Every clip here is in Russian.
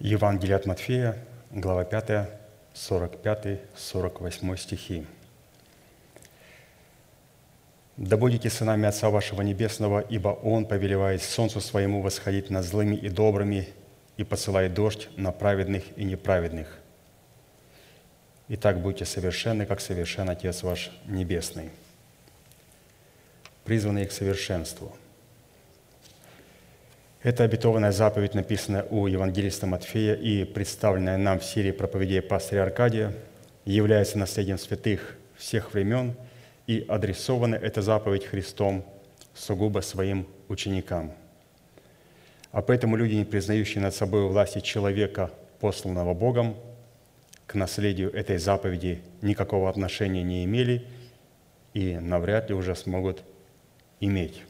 Евангелие от Матфея, глава 5, 45-48 стихи. «Да будете сынами Отца вашего Небесного, ибо Он повелевает солнцу своему восходить над злыми и добрыми и посылает дождь на праведных и неправедных. Итак, будьте совершенны, как совершен Отец ваш Небесный». Призванные к совершенству – эта обетованная заповедь написана у евангелиста Матфея и представленная нам в серии проповедей пастыря Аркадия, является наследием святых всех времен, и адресована эта заповедь Христом сугубо своим ученикам. А поэтому люди, не признающие над собой власти человека, посланного Богом, к наследию этой заповеди никакого отношения не имели и навряд ли уже смогут иметь.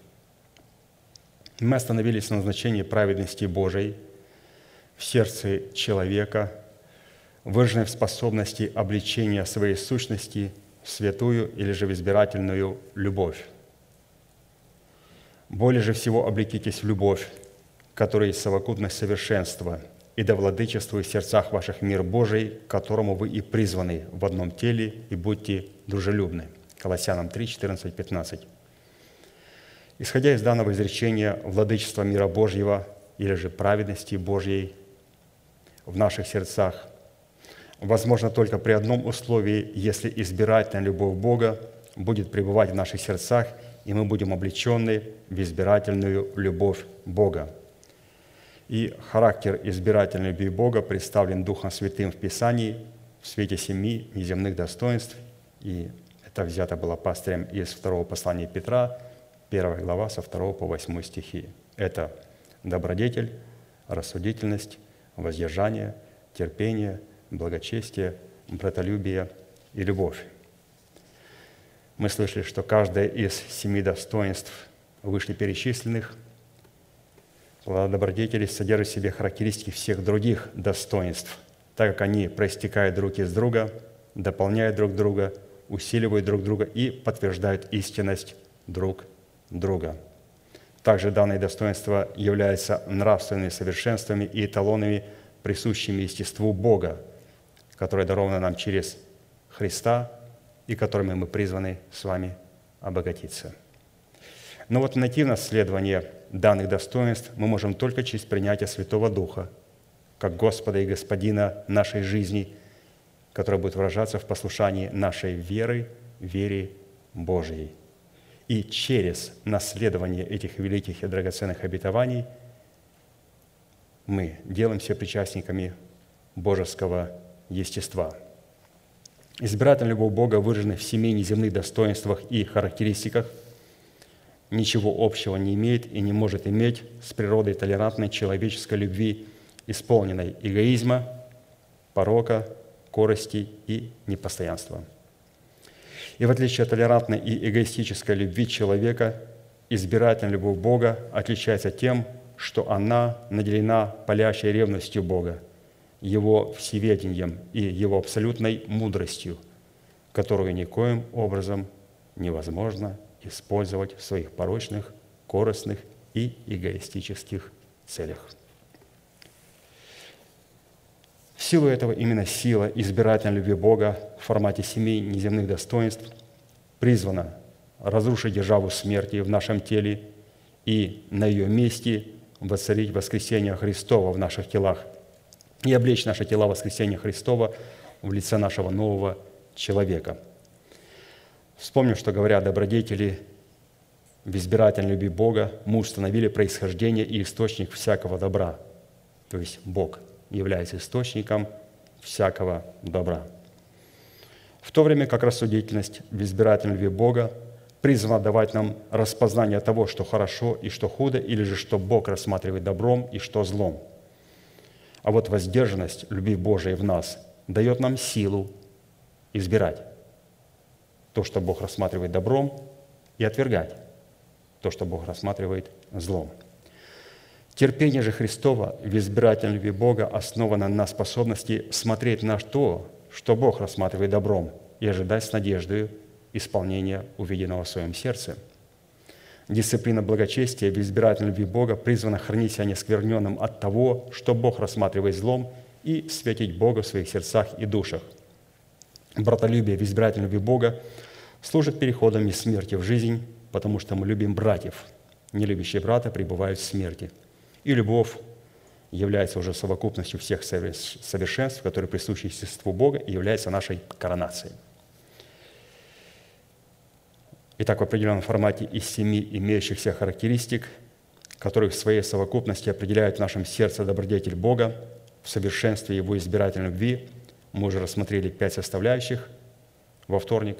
Мы остановились на назначении праведности Божией в сердце человека, выраженной в способности обличения своей сущности в святую или же в избирательную любовь. Более же всего облекитесь в любовь, которая есть совокупность совершенства, и да владычествует в сердцах ваших мир Божий, к которому вы и призваны в одном теле, и будьте дружелюбны. Колоссянам 3, 14, 15. Исходя из данного изречения, владычество мира Божьего или же праведности Божьей в наших сердцах возможно только при одном условии, если избирательная любовь Бога будет пребывать в наших сердцах, и мы будем облечены в избирательную любовь Бога. И характер избирательной любви Бога представлен Духом Святым в Писании в свете семи неземных достоинств, и это взято было пастырем из второго послания Петра – Первая глава со 2 по 8 стихи. Это добродетель, рассудительность, воздержание, терпение, благочестие, братолюбие и любовь. Мы слышали, что каждое из семи достоинств вышли перечисленных добродетели содержит в себе характеристики всех других достоинств, так как они проистекают друг из друга, дополняют друг друга, усиливают друг друга и подтверждают истинность друг друга. Также данные достоинства являются нравственными совершенствами и эталонами, присущими естеству Бога, которое даровано нам через Христа и которыми мы призваны с вами обогатиться. Но вот найти наследование данных достоинств мы можем только через принятие Святого Духа, как Господа и Господина нашей жизни, которое будет выражаться в послушании нашей веры, вере Божьей. И через наследование этих великих и драгоценных обетований мы делаемся причастниками божеского естества. Избирательная любовь Бога выражена в семи неземных достоинствах и характеристиках, ничего общего не имеет и не может иметь с природой толерантной человеческой любви, исполненной эгоизма, порока, корости и непостоянства – и в отличие от толерантной и эгоистической любви человека, избирательная любовь Бога отличается тем, что она наделена палящей ревностью Бога, Его всеведением и Его абсолютной мудростью, которую никоим образом невозможно использовать в своих порочных, корыстных и эгоистических целях. В силу этого именно сила избирательной любви Бога в формате семи неземных достоинств призвана разрушить державу смерти в нашем теле и на ее месте воцарить воскресение Христова в наших телах и облечь наши тела воскресения Христова в лице нашего нового человека. Вспомним, что говоря добродетели в избирательной любви Бога, мы установили происхождение и источник всякого добра, то есть Бог – является источником всякого добра. В то время как рассудительность в избирательной любви Бога призвана давать нам распознание того, что хорошо и что худо, или же что Бог рассматривает добром и что злом. А вот воздержанность любви Божией в нас дает нам силу избирать то, что Бог рассматривает добром, и отвергать то, что Бог рассматривает злом. Терпение же Христова в избирательной любви Бога основано на способности смотреть на то, что Бог рассматривает добром, и ожидать с надеждой исполнения увиденного в своем сердце. Дисциплина благочестия в избирательной любви Бога призвана хранить себя нескверненным от того, что Бог рассматривает злом, и светить Бога в своих сердцах и душах. Братолюбие в избирательной любви Бога служит переходом из смерти в жизнь, потому что мы любим братьев. Нелюбящие брата пребывают в смерти. И любовь является уже совокупностью всех совершенств, которые присущи естеству Бога и является нашей коронацией. Итак, в определенном формате из семи имеющихся характеристик, которые в своей совокупности определяют в нашем сердце добродетель Бога, в совершенстве Его избирательной любви, мы уже рассмотрели пять составляющих во вторник,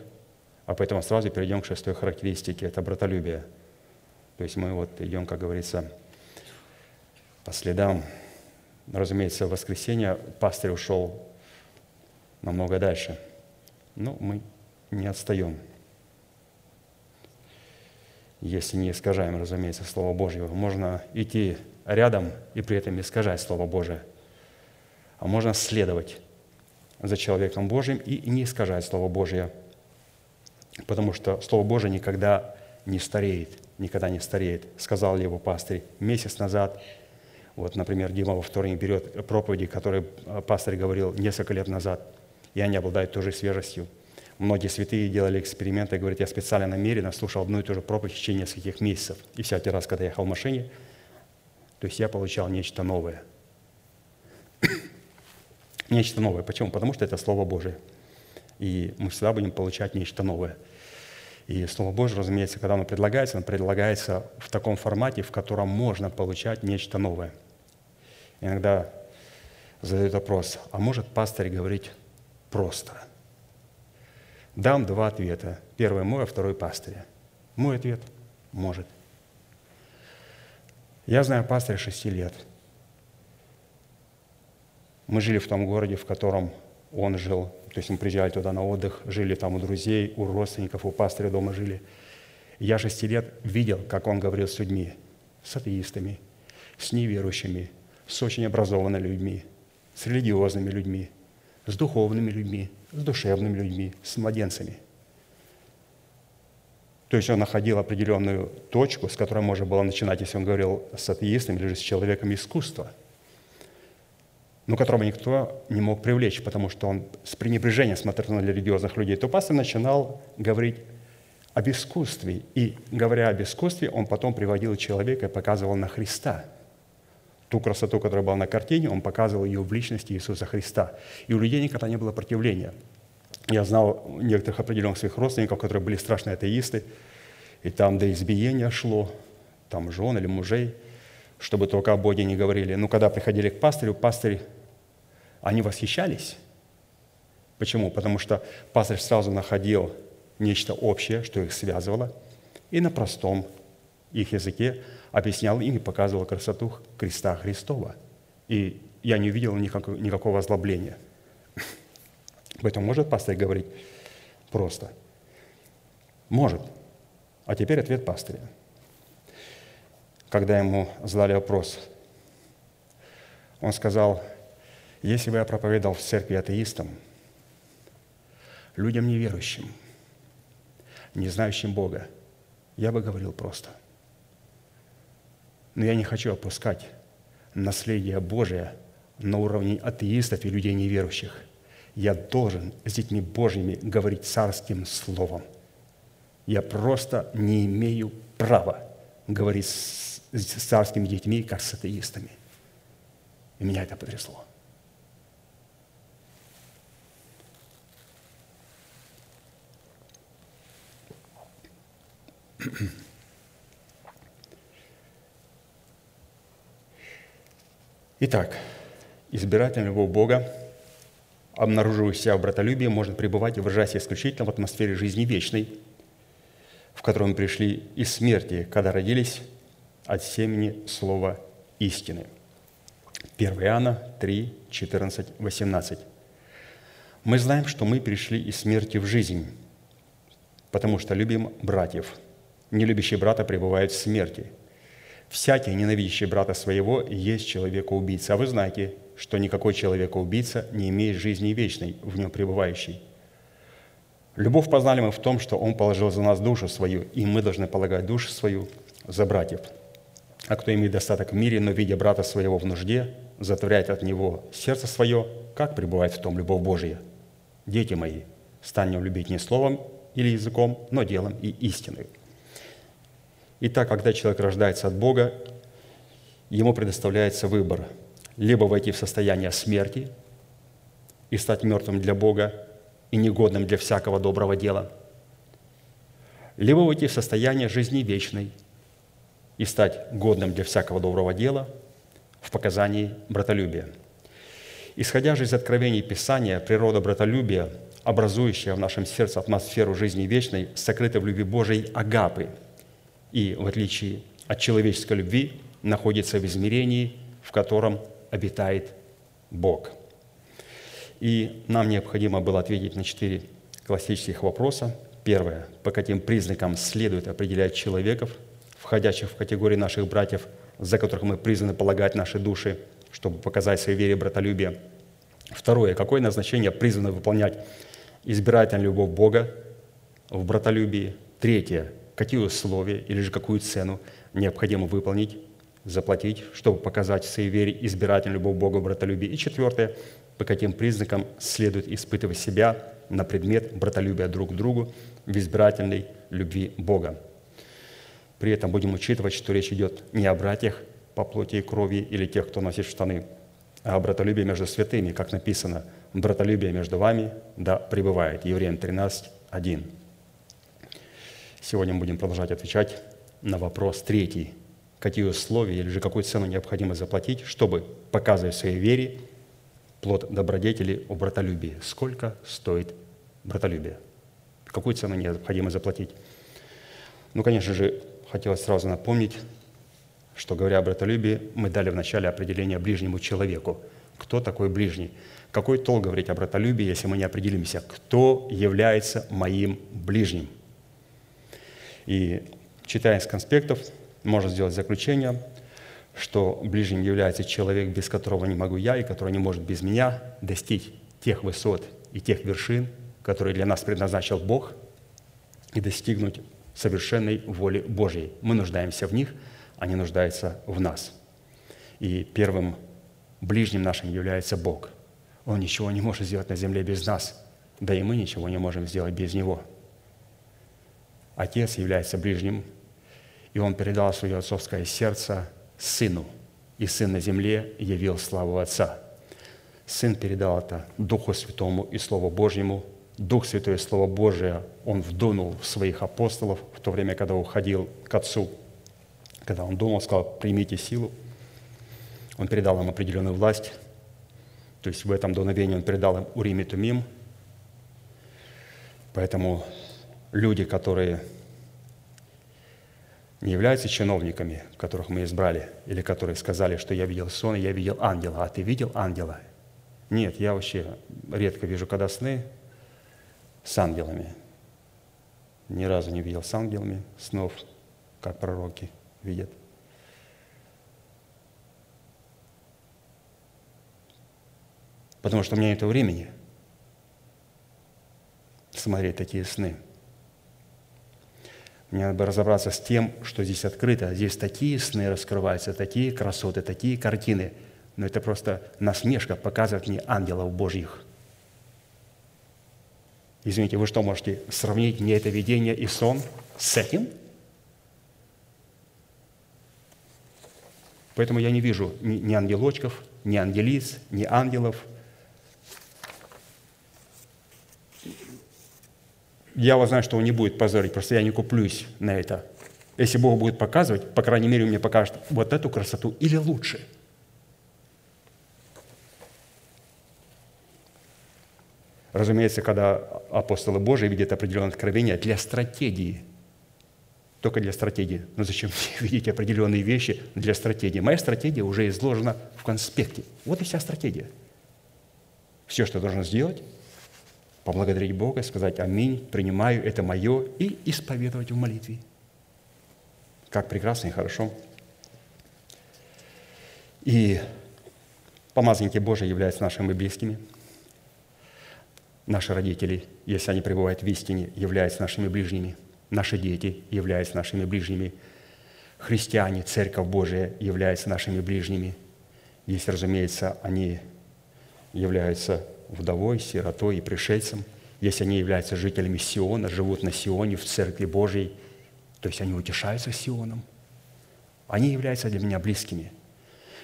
а поэтому сразу перейдем к шестой характеристике – это братолюбие. То есть мы вот идем, как говорится, по следам. Разумеется, в воскресенье пастырь ушел намного дальше, но мы не отстаем – если не искажаем, разумеется, Слово Божье. Можно идти рядом и при этом искажать Слово Божие. А можно следовать за человеком Божьим и не искажать Слово Божье. Потому что Слово Божье никогда не стареет, никогда не стареет. Сказал ли его пастырь месяц назад, вот, например, Дима во вторник берет проповеди, которые пастырь говорил несколько лет назад, и они обладают той же свежестью – Многие святые делали эксперименты, говорят, я специально намеренно слушал одну и ту же проповедь в течение нескольких месяцев. И всякий раз, когда я ехал в машине, то есть я получал нечто новое. нечто новое. Почему? Потому что это Слово Божие. И мы всегда будем получать нечто новое. И Слово Божье, разумеется, когда оно предлагается, оно предлагается в таком формате, в котором можно получать нечто новое. Иногда задают вопрос, а может пастырь говорить просто – Дам два ответа. Первый мой, а второй пастыря. Мой ответ – может. Я знаю пастыря шести лет. Мы жили в том городе, в котором он жил. То есть мы приезжали туда на отдых, жили там у друзей, у родственников, у пастыря дома жили. Я шести лет видел, как он говорил с людьми, с атеистами, с неверующими, с очень образованными людьми, с религиозными людьми, с духовными людьми – с душевными людьми, с младенцами. То есть он находил определенную точку, с которой можно было начинать, если он говорил с атеистом или же с человеком искусства, но которого никто не мог привлечь, потому что он с пренебрежением смотрел на религиозных людей, то пастор начинал говорить об искусстве. И говоря об искусстве, он потом приводил человека и показывал на Христа – ту красоту, которая была на картине, он показывал ее в личности Иисуса Христа. И у людей никогда не было противления. Я знал некоторых определенных своих родственников, которые были страшные атеисты, и там до избиения шло, там жен или мужей, чтобы только о Боге не говорили. Но когда приходили к пастырю, пастырь, они восхищались. Почему? Потому что пастырь сразу находил нечто общее, что их связывало, и на простом их языке объяснял им и показывал красоту креста Христова. И я не увидел никакого, никакого озлобления. Поэтому может пастырь говорить просто? Может. А теперь ответ пастыря. Когда ему задали вопрос, он сказал, если бы я проповедовал в церкви атеистам, людям неверующим, не знающим Бога, я бы говорил просто – но я не хочу опускать наследие Божие на уровне атеистов и людей неверующих. Я должен с детьми Божьими говорить царским словом. Я просто не имею права говорить с, царскими детьми, как с атеистами. И меня это потрясло. Итак, избирательный любовь Бога, обнаруживающийся в братолюбии, может пребывать и выражаться исключительно в атмосфере жизни вечной, в которой мы пришли из смерти, когда родились от семени слова истины. 1 Иоанна 3, 14, 18. Мы знаем, что мы пришли из смерти в жизнь, потому что любим братьев. Не любящий брата пребывает в смерти – Всякий, ненавидящий брата своего, есть человека-убийца. А вы знаете, что никакой человека-убийца не имеет жизни вечной, в нем пребывающей. Любовь познали мы в том, что Он положил за нас душу свою, и мы должны полагать душу свою за братьев. А кто имеет достаток в мире, но видя брата своего в нужде, затворяет от него сердце свое, как пребывает в том любовь Божия? Дети мои, станем любить не словом или языком, но делом и истиной. Итак, когда человек рождается от Бога, ему предоставляется выбор – либо войти в состояние смерти и стать мертвым для Бога и негодным для всякого доброго дела, либо войти в состояние жизни вечной и стать годным для всякого доброго дела в показании братолюбия. Исходя же из откровений Писания, природа братолюбия, образующая в нашем сердце атмосферу жизни вечной, сокрыта в любви Божией агапы и, в отличие от человеческой любви, находится в измерении, в котором обитает Бог. И нам необходимо было ответить на четыре классических вопроса. Первое. По каким признакам следует определять человеков, входящих в категорию наших братьев, за которых мы призваны полагать наши души, чтобы показать своей вере братолюбие. Второе. Какое назначение призвано выполнять избирательная любовь Бога в братолюбии? Третье. Какие условия или же какую цену необходимо выполнить заплатить, чтобы показать своей вере избирательную любовь Бога, братолюбие. И четвертое, по каким признакам следует испытывать себя на предмет братолюбия друг к другу в избирательной любви Бога. При этом будем учитывать, что речь идет не о братьях по плоти и крови или тех, кто носит штаны, а о братолюбии между святыми, как написано, «Братолюбие между вами да пребывает». Евреям 13, 1. Сегодня мы будем продолжать отвечать на вопрос третий – какие условия или же какую цену необходимо заплатить, чтобы показывать своей вере плод добродетели о братолюбии. Сколько стоит братолюбие? Какую цену необходимо заплатить? Ну, конечно же, хотелось сразу напомнить, что, говоря о братолюбии, мы дали вначале определение ближнему человеку. Кто такой ближний? Какой толк говорить о братолюбии, если мы не определимся, кто является моим ближним? И читая из конспектов, можно сделать заключение, что ближним является человек, без которого не могу я, и который не может без меня достичь тех высот и тех вершин, которые для нас предназначил Бог, и достигнуть совершенной воли Божьей. Мы нуждаемся в них, они нуждаются в нас. И первым ближним нашим является Бог. Он ничего не может сделать на земле без нас, да и мы ничего не можем сделать без Него. Отец является ближним и он передал свое отцовское сердце сыну, и сын на земле явил славу Отца. Сын передал это Духу Святому и Слову Божьему. Дух Святой и Слово Божие он вдунул в своих апостолов в то время, когда уходил к Отцу. Когда он думал, сказал, примите силу. Он передал им определенную власть. То есть в этом дуновении он передал им Урим и Тумим. Поэтому люди, которые не являются чиновниками, которых мы избрали, или которые сказали, что я видел сон, я видел ангела, а ты видел ангела? Нет, я вообще редко вижу, когда сны с ангелами. Ни разу не видел с ангелами снов, как пророки видят. Потому что у меня нет времени смотреть такие сны – мне надо бы разобраться с тем, что здесь открыто. Здесь такие сны раскрываются, такие красоты, такие картины. Но это просто насмешка показывать мне ангелов Божьих. Извините, вы что, можете сравнить мне это видение и сон с этим? Поэтому я не вижу ни, ни ангелочков, ни ангелиц, ни ангелов – дьявол знает, что он не будет позорить, просто я не куплюсь на это. Если Бог будет показывать, по крайней мере, он мне покажет вот эту красоту или лучше. Разумеется, когда апостолы Божии видят определенное откровение для стратегии, только для стратегии. Но зачем видеть определенные вещи для стратегии? Моя стратегия уже изложена в конспекте. Вот и вся стратегия. Все, что должен сделать, поблагодарить Бога, сказать «Аминь», «Принимаю, это мое» и исповедовать в молитве. Как прекрасно и хорошо. И помазанники Божии являются нашими близкими. Наши родители, если они пребывают в истине, являются нашими ближними. Наши дети являются нашими ближними. Христиане, Церковь Божия являются нашими ближними. Если, разумеется, они являются вдовой, сиротой и пришельцем, если они являются жителями Сиона, живут на Сионе, в Церкви Божьей, то есть они утешаются Сионом, они являются для меня близкими.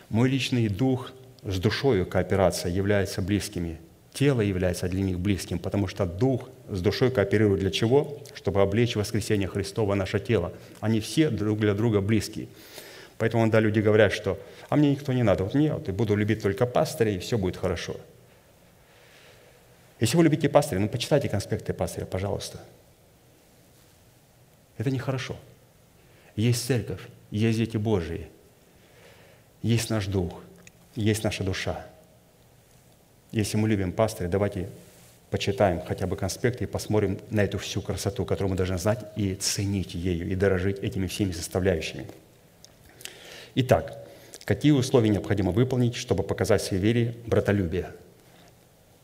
Мой личный дух с душою кооперация является близкими – тело является для них близким, потому что дух с душой кооперирует для чего? Чтобы облечь воскресение Христова наше тело. Они все друг для друга близкие. Поэтому иногда люди говорят, что «а мне никто не надо, вот нет, я буду любить только пастыря, и все будет хорошо». Если вы любите пастыря, ну почитайте конспекты пастыря, пожалуйста. Это нехорошо. Есть церковь, есть дети Божии, есть наш дух, есть наша душа – если мы любим пастыря, давайте почитаем хотя бы конспекты и посмотрим на эту всю красоту, которую мы должны знать и ценить ею, и дорожить этими всеми составляющими. Итак, какие условия необходимо выполнить, чтобы показать своей вере братолюбие?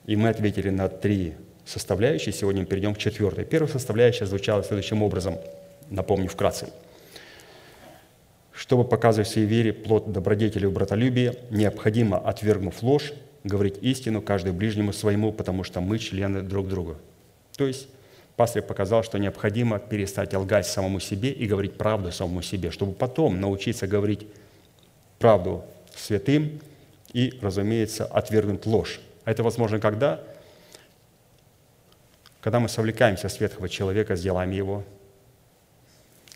И мы ответили на три составляющие. Сегодня мы перейдем к четвертой. Первая составляющая звучала следующим образом. Напомню вкратце. Чтобы показывать своей вере плод добродетели и братолюбия, необходимо, отвергнув ложь, говорить истину каждый ближнему своему, потому что мы члены друг друга. То есть пастор показал, что необходимо перестать лгать самому себе и говорить правду самому себе, чтобы потом научиться говорить правду святым и, разумеется, отвергнуть ложь. А это возможно когда? Когда мы совлекаемся с ветхого человека с делами его,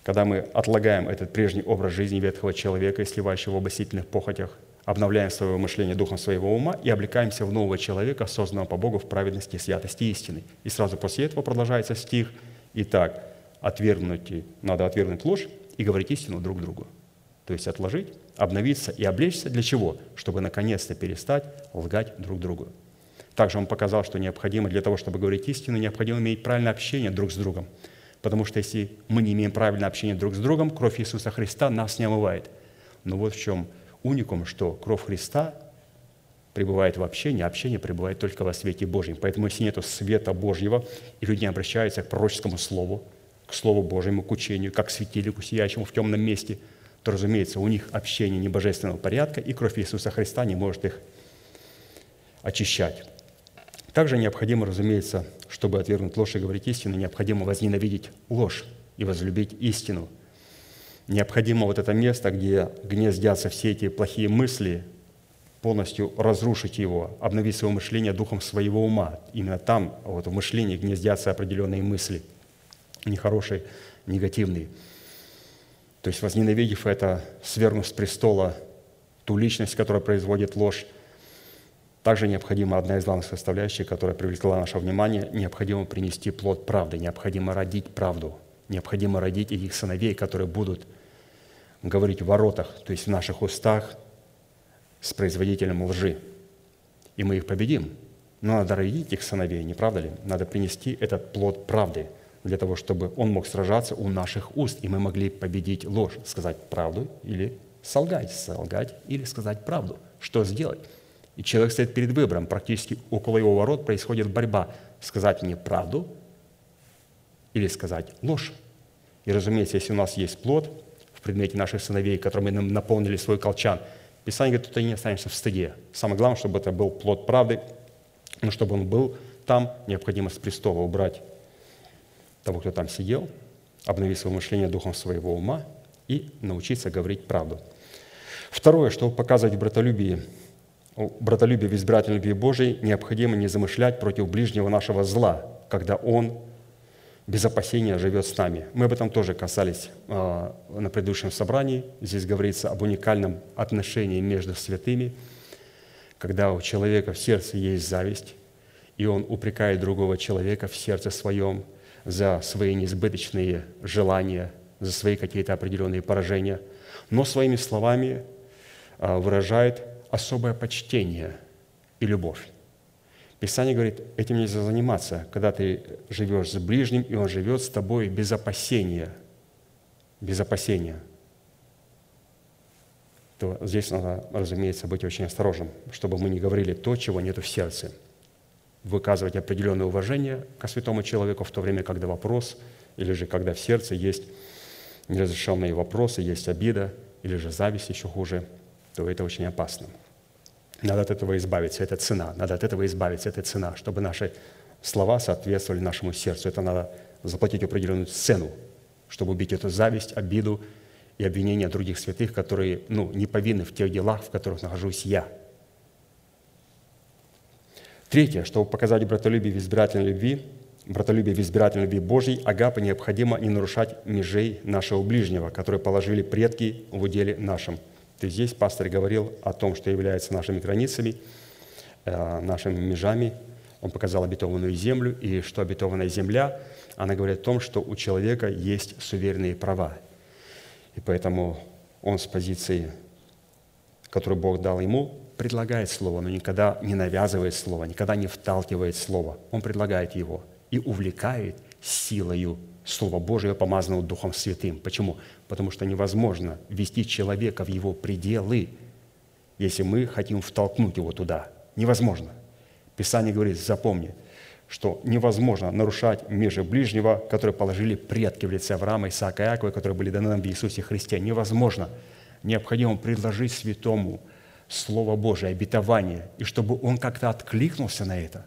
когда мы отлагаем этот прежний образ жизни ветхого человека и сливающего в обосительных похотях – обновляем свое мышление духом своего ума и облекаемся в нового человека, созданного по Богу в праведности, святости и истины. И сразу после этого продолжается стих. Итак, отвергнуть, надо отвергнуть ложь и говорить истину друг другу. То есть отложить, обновиться и облечься для чего? Чтобы наконец-то перестать лгать друг другу. Также он показал, что необходимо для того, чтобы говорить истину, необходимо иметь правильное общение друг с другом. Потому что если мы не имеем правильное общение друг с другом, кровь Иисуса Христа нас не омывает. Но вот в чем уникум, что кровь Христа пребывает в общении, а общение пребывает только во свете Божьем. Поэтому если нет света Божьего, и люди обращаются к пророческому слову, к Слову Божьему, к учению, как к светильнику, сияющему в темном месте, то, разумеется, у них общение не божественного порядка, и кровь Иисуса Христа не может их очищать. Также необходимо, разумеется, чтобы отвергнуть ложь и говорить истину, необходимо возненавидеть ложь и возлюбить истину – необходимо вот это место, где гнездятся все эти плохие мысли, полностью разрушить его, обновить свое мышление духом своего ума. Именно там, вот в мышлении, гнездятся определенные мысли, нехорошие, негативные. То есть, возненавидев это, свергнув с престола ту личность, которая производит ложь, также необходима одна из главных составляющих, которая привлекла наше внимание, необходимо принести плод правды, необходимо родить правду, необходимо родить этих сыновей, которые будут говорить в воротах, то есть в наших устах, с производителем лжи. И мы их победим. Но надо родить их сыновей, не правда ли? Надо принести этот плод правды для того, чтобы он мог сражаться у наших уст, и мы могли победить ложь, сказать правду или солгать, солгать или сказать правду. Что сделать? И человек стоит перед выбором. Практически около его ворот происходит борьба. Сказать мне правду или сказать ложь. И, разумеется, если у нас есть плод, предмете наших сыновей, которыми мы наполнили свой колчан. Писание говорит, ты не останешься в стыде. Самое главное, чтобы это был плод правды, но чтобы он был там, необходимо с престола убрать того, кто там сидел, обновить свое мышление духом своего ума и научиться говорить правду. Второе, чтобы показывать братолюбие, братолюбие в избирательной любви Божией, необходимо не замышлять против ближнего нашего зла, когда он без опасения живет с нами. Мы об этом тоже касались а, на предыдущем собрании. Здесь говорится об уникальном отношении между святыми, когда у человека в сердце есть зависть, и он упрекает другого человека в сердце своем за свои несбыточные желания, за свои какие-то определенные поражения, но своими словами а, выражает особое почтение и любовь. Писание говорит, этим нельзя заниматься, когда ты живешь с ближним, и он живет с тобой без опасения. Без опасения. То здесь надо, разумеется, быть очень осторожным, чтобы мы не говорили то, чего нет в сердце. Выказывать определенное уважение к святому человеку в то время, когда вопрос, или же когда в сердце есть неразрешенные вопросы, есть обида, или же зависть еще хуже, то это очень опасно. Надо от этого избавиться, это цена. Надо от этого избавиться, это цена, чтобы наши слова соответствовали нашему сердцу. Это надо заплатить определенную цену, чтобы убить эту зависть, обиду и обвинения других святых, которые ну, не повинны в тех делах, в которых нахожусь я. Третье, чтобы показать братолюбие в избирательной любви, братолюбие в избирательной любви Божьей, агапы необходимо не нарушать межей нашего ближнего, которые положили предки в уделе нашем. То есть здесь пастор говорил о том, что является нашими границами, э, нашими межами. Он показал обетованную землю, и что обетованная земля, она говорит о том, что у человека есть суверенные права. И поэтому он с позиции, которую Бог дал ему, предлагает слово, но никогда не навязывает слово, никогда не вталкивает слово. Он предлагает его и увлекает силою Слова Божие, помазанного Духом Святым. Почему? Потому что невозможно ввести человека в его пределы, если мы хотим втолкнуть его туда. Невозможно. Писание говорит, запомни, что невозможно нарушать межи ближнего, которые положили предки в лице Авраама, Исаака и Иакова, которые были даны нам в Иисусе Христе. Невозможно. Необходимо предложить святому Слово Божие, обетование, и чтобы он как-то откликнулся на это.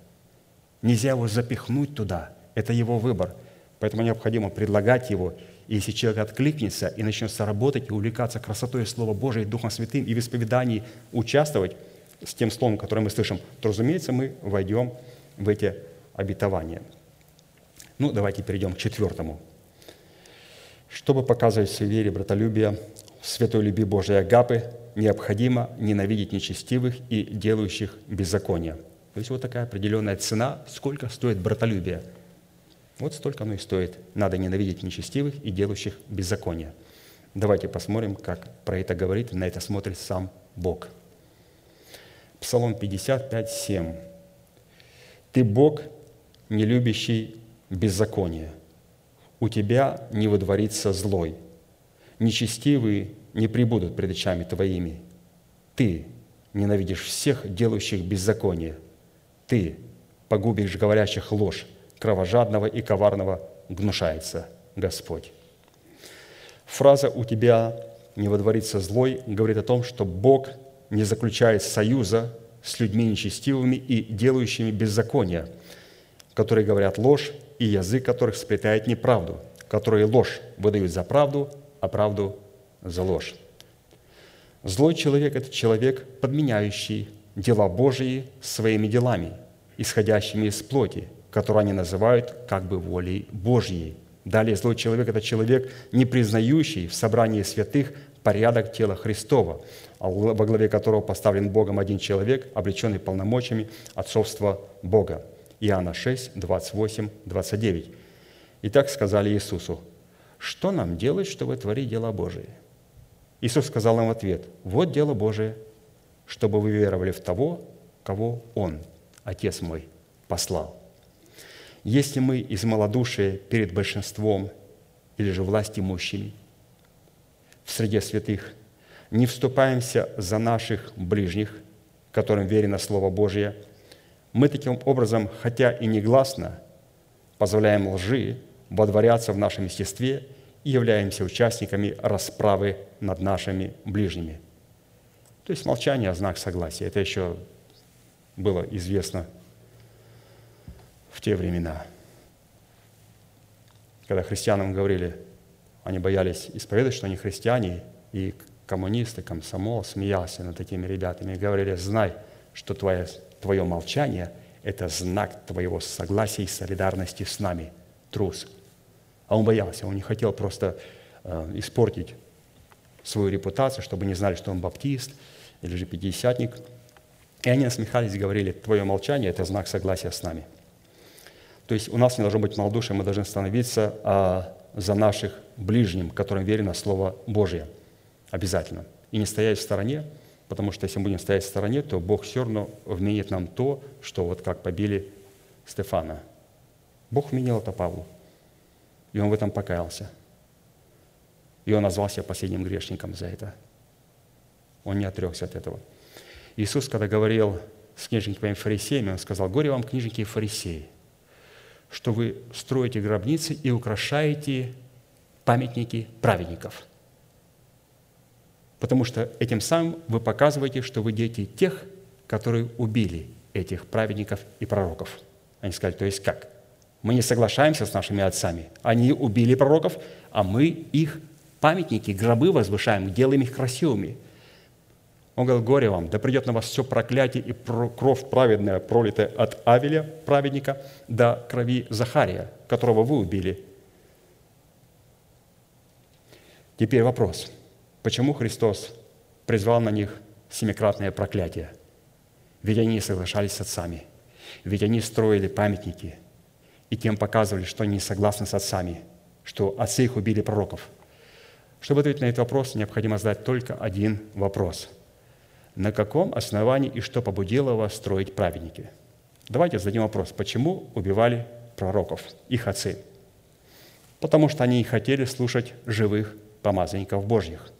Нельзя его запихнуть туда. Это его выбор. Поэтому необходимо предлагать его. И если человек откликнется и начнет соработать и увлекаться красотой Слова Божия и Духом Святым, и в исповедании участвовать с тем словом, которое мы слышим, то, разумеется, мы войдем в эти обетования. Ну, давайте перейдем к четвертому. Чтобы показывать в вере братолюбие, в святой любви Божией Агапы, необходимо ненавидеть нечестивых и делающих беззаконие. То есть вот такая определенная цена, сколько стоит братолюбие. Вот столько оно и стоит. Надо ненавидеть нечестивых и делающих беззаконие. Давайте посмотрим, как про это говорит, на это смотрит сам Бог. Псалом 55, 7. «Ты Бог, не любящий беззаконие. У тебя не водворится злой. Нечестивые не прибудут пред очами твоими. Ты ненавидишь всех, делающих беззаконие. Ты погубишь говорящих ложь, кровожадного и коварного гнушается Господь. Фраза «у тебя не водворится злой» говорит о том, что Бог не заключает союза с людьми нечестивыми и делающими беззаконие – которые говорят ложь, и язык которых сплетает неправду, которые ложь выдают за правду, а правду за ложь. Злой человек – это человек, подменяющий дела Божьи своими делами, исходящими из плоти, которую они называют как бы волей Божьей. Далее злой человек – это человек, не признающий в собрании святых порядок тела Христова, а во главе которого поставлен Богом один человек, облеченный полномочиями отцовства Бога. Иоанна 6, 28, 29. И так сказали Иисусу, что нам делать, чтобы творить дела Божие? Иисус сказал им в ответ, вот дело Божие, чтобы вы веровали в того, кого Он, Отец мой, послал. Если мы из малодушия перед большинством или же власть имущими в среде святых не вступаемся за наших ближних, которым верено Слово Божие – мы таким образом, хотя и негласно, позволяем лжи водворяться в нашем естестве являемся участниками расправы над нашими ближними. То есть молчание – знак согласия. Это еще было известно в те времена, когда христианам говорили, они боялись исповедовать, что они христиане, и коммунисты, комсомол смеялся над такими ребятами и говорили, знай, что твоя твое молчание – это знак твоего согласия и солидарности с нами, трус. А он боялся, он не хотел просто э, испортить свою репутацию, чтобы не знали, что он баптист или же пятидесятник. И они насмехались и говорили, твое молчание – это знак согласия с нами. То есть у нас не должно быть малодушия, мы должны становиться а, за наших ближним, которым верено Слово Божие. Обязательно. И не стоять в стороне, Потому что если мы будем стоять в стороне, то Бог все равно вменит нам то, что вот как побили Стефана. Бог вменил это Павлу. И он в этом покаялся. И он назвал себя последним грешником за это. Он не отрекся от этого. Иисус, когда говорил с книжниками фарисеями, он сказал, «Горе вам, книжники и фарисеи, что вы строите гробницы и украшаете памятники праведников. Потому что этим самым вы показываете, что вы дети тех, которые убили этих праведников и пророков. Они сказали, то есть как? Мы не соглашаемся с нашими отцами. Они убили пророков, а мы их памятники, гробы возвышаем, делаем их красивыми – он говорил, горе вам, да придет на вас все проклятие и кровь праведная, пролитая от Авеля, праведника, до крови Захария, которого вы убили. Теперь вопрос. Почему Христос призвал на них семикратное проклятие? Ведь они соглашались с отцами. Ведь они строили памятники и тем показывали, что они согласны с отцами, что отцы их убили пророков. Чтобы ответить на этот вопрос, необходимо задать только один вопрос – на каком основании и что побудило вас строить праведники? Давайте зададим вопрос, почему убивали пророков, их отцы? Потому что они не хотели слушать живых помазанников Божьих.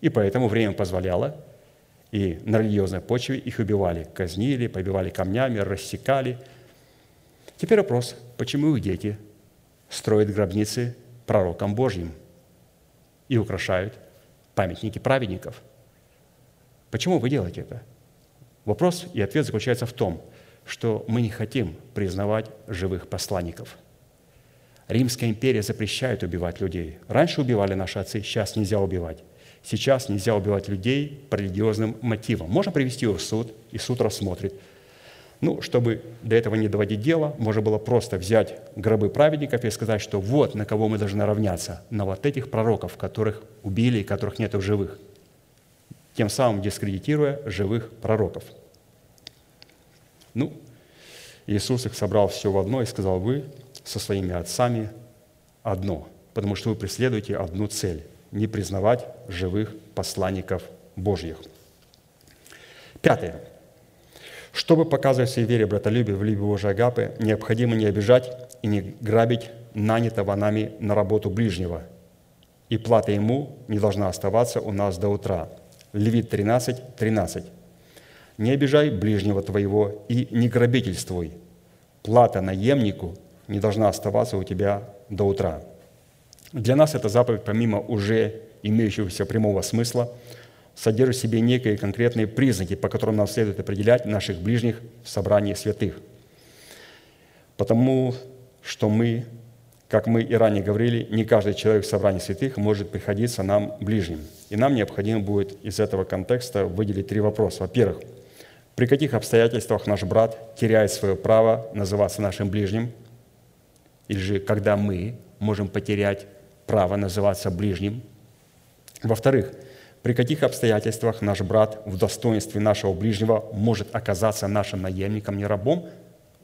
И поэтому время позволяло, и на религиозной почве их убивали, казнили, побивали камнями, рассекали. Теперь вопрос, почему их дети строят гробницы пророкам Божьим и украшают памятники праведников – Почему вы делаете это? Вопрос и ответ заключается в том, что мы не хотим признавать живых посланников. Римская империя запрещает убивать людей. Раньше убивали наши отцы, сейчас нельзя убивать. Сейчас нельзя убивать людей по религиозным мотивам. Можно привести его в суд, и суд рассмотрит. Ну, чтобы до этого не доводить дело, можно было просто взять гробы праведников и сказать, что вот на кого мы должны равняться, на вот этих пророков, которых убили и которых нет в живых – тем самым дискредитируя живых пророков. Ну, Иисус их собрал все в одно и сказал, вы со своими отцами одно, потому что вы преследуете одну цель – не признавать живых посланников Божьих. Пятое. Чтобы показывать своей вере братолюбие в любви Божьей Агапы, необходимо не обижать и не грабить нанятого нами на работу ближнего, и плата ему не должна оставаться у нас до утра – Левит 13, 13. «Не обижай ближнего твоего и не грабительствуй. Плата наемнику не должна оставаться у тебя до утра». Для нас эта заповедь, помимо уже имеющегося прямого смысла, содержит в себе некие конкретные признаки, по которым нам следует определять наших ближних в собрании святых. Потому что мы как мы и ранее говорили, не каждый человек в собрании святых может приходиться нам ближним. И нам необходимо будет из этого контекста выделить три вопроса. Во-первых, при каких обстоятельствах наш брат теряет свое право называться нашим ближним? Или же когда мы можем потерять право называться ближним? Во-вторых, при каких обстоятельствах наш брат в достоинстве нашего ближнего может оказаться нашим наемником, не рабом?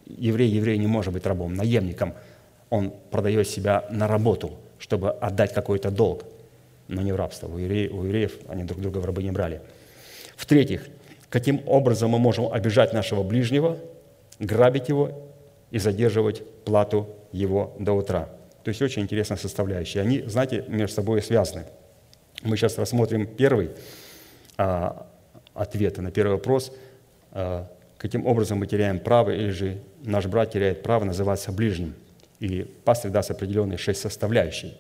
Еврей еврей не может быть рабом, наемником – он продает себя на работу, чтобы отдать какой-то долг, но не в рабство. У евреев, у евреев они друг друга в рабы не брали. В-третьих, каким образом мы можем обижать нашего ближнего, грабить его и задерживать плату его до утра. То есть очень интересная составляющая. Они, знаете, между собой связаны. Мы сейчас рассмотрим первый а, ответ на первый вопрос, а, каким образом мы теряем право, или же наш брат теряет право называться ближним – и пастырь даст определенные шесть составляющих.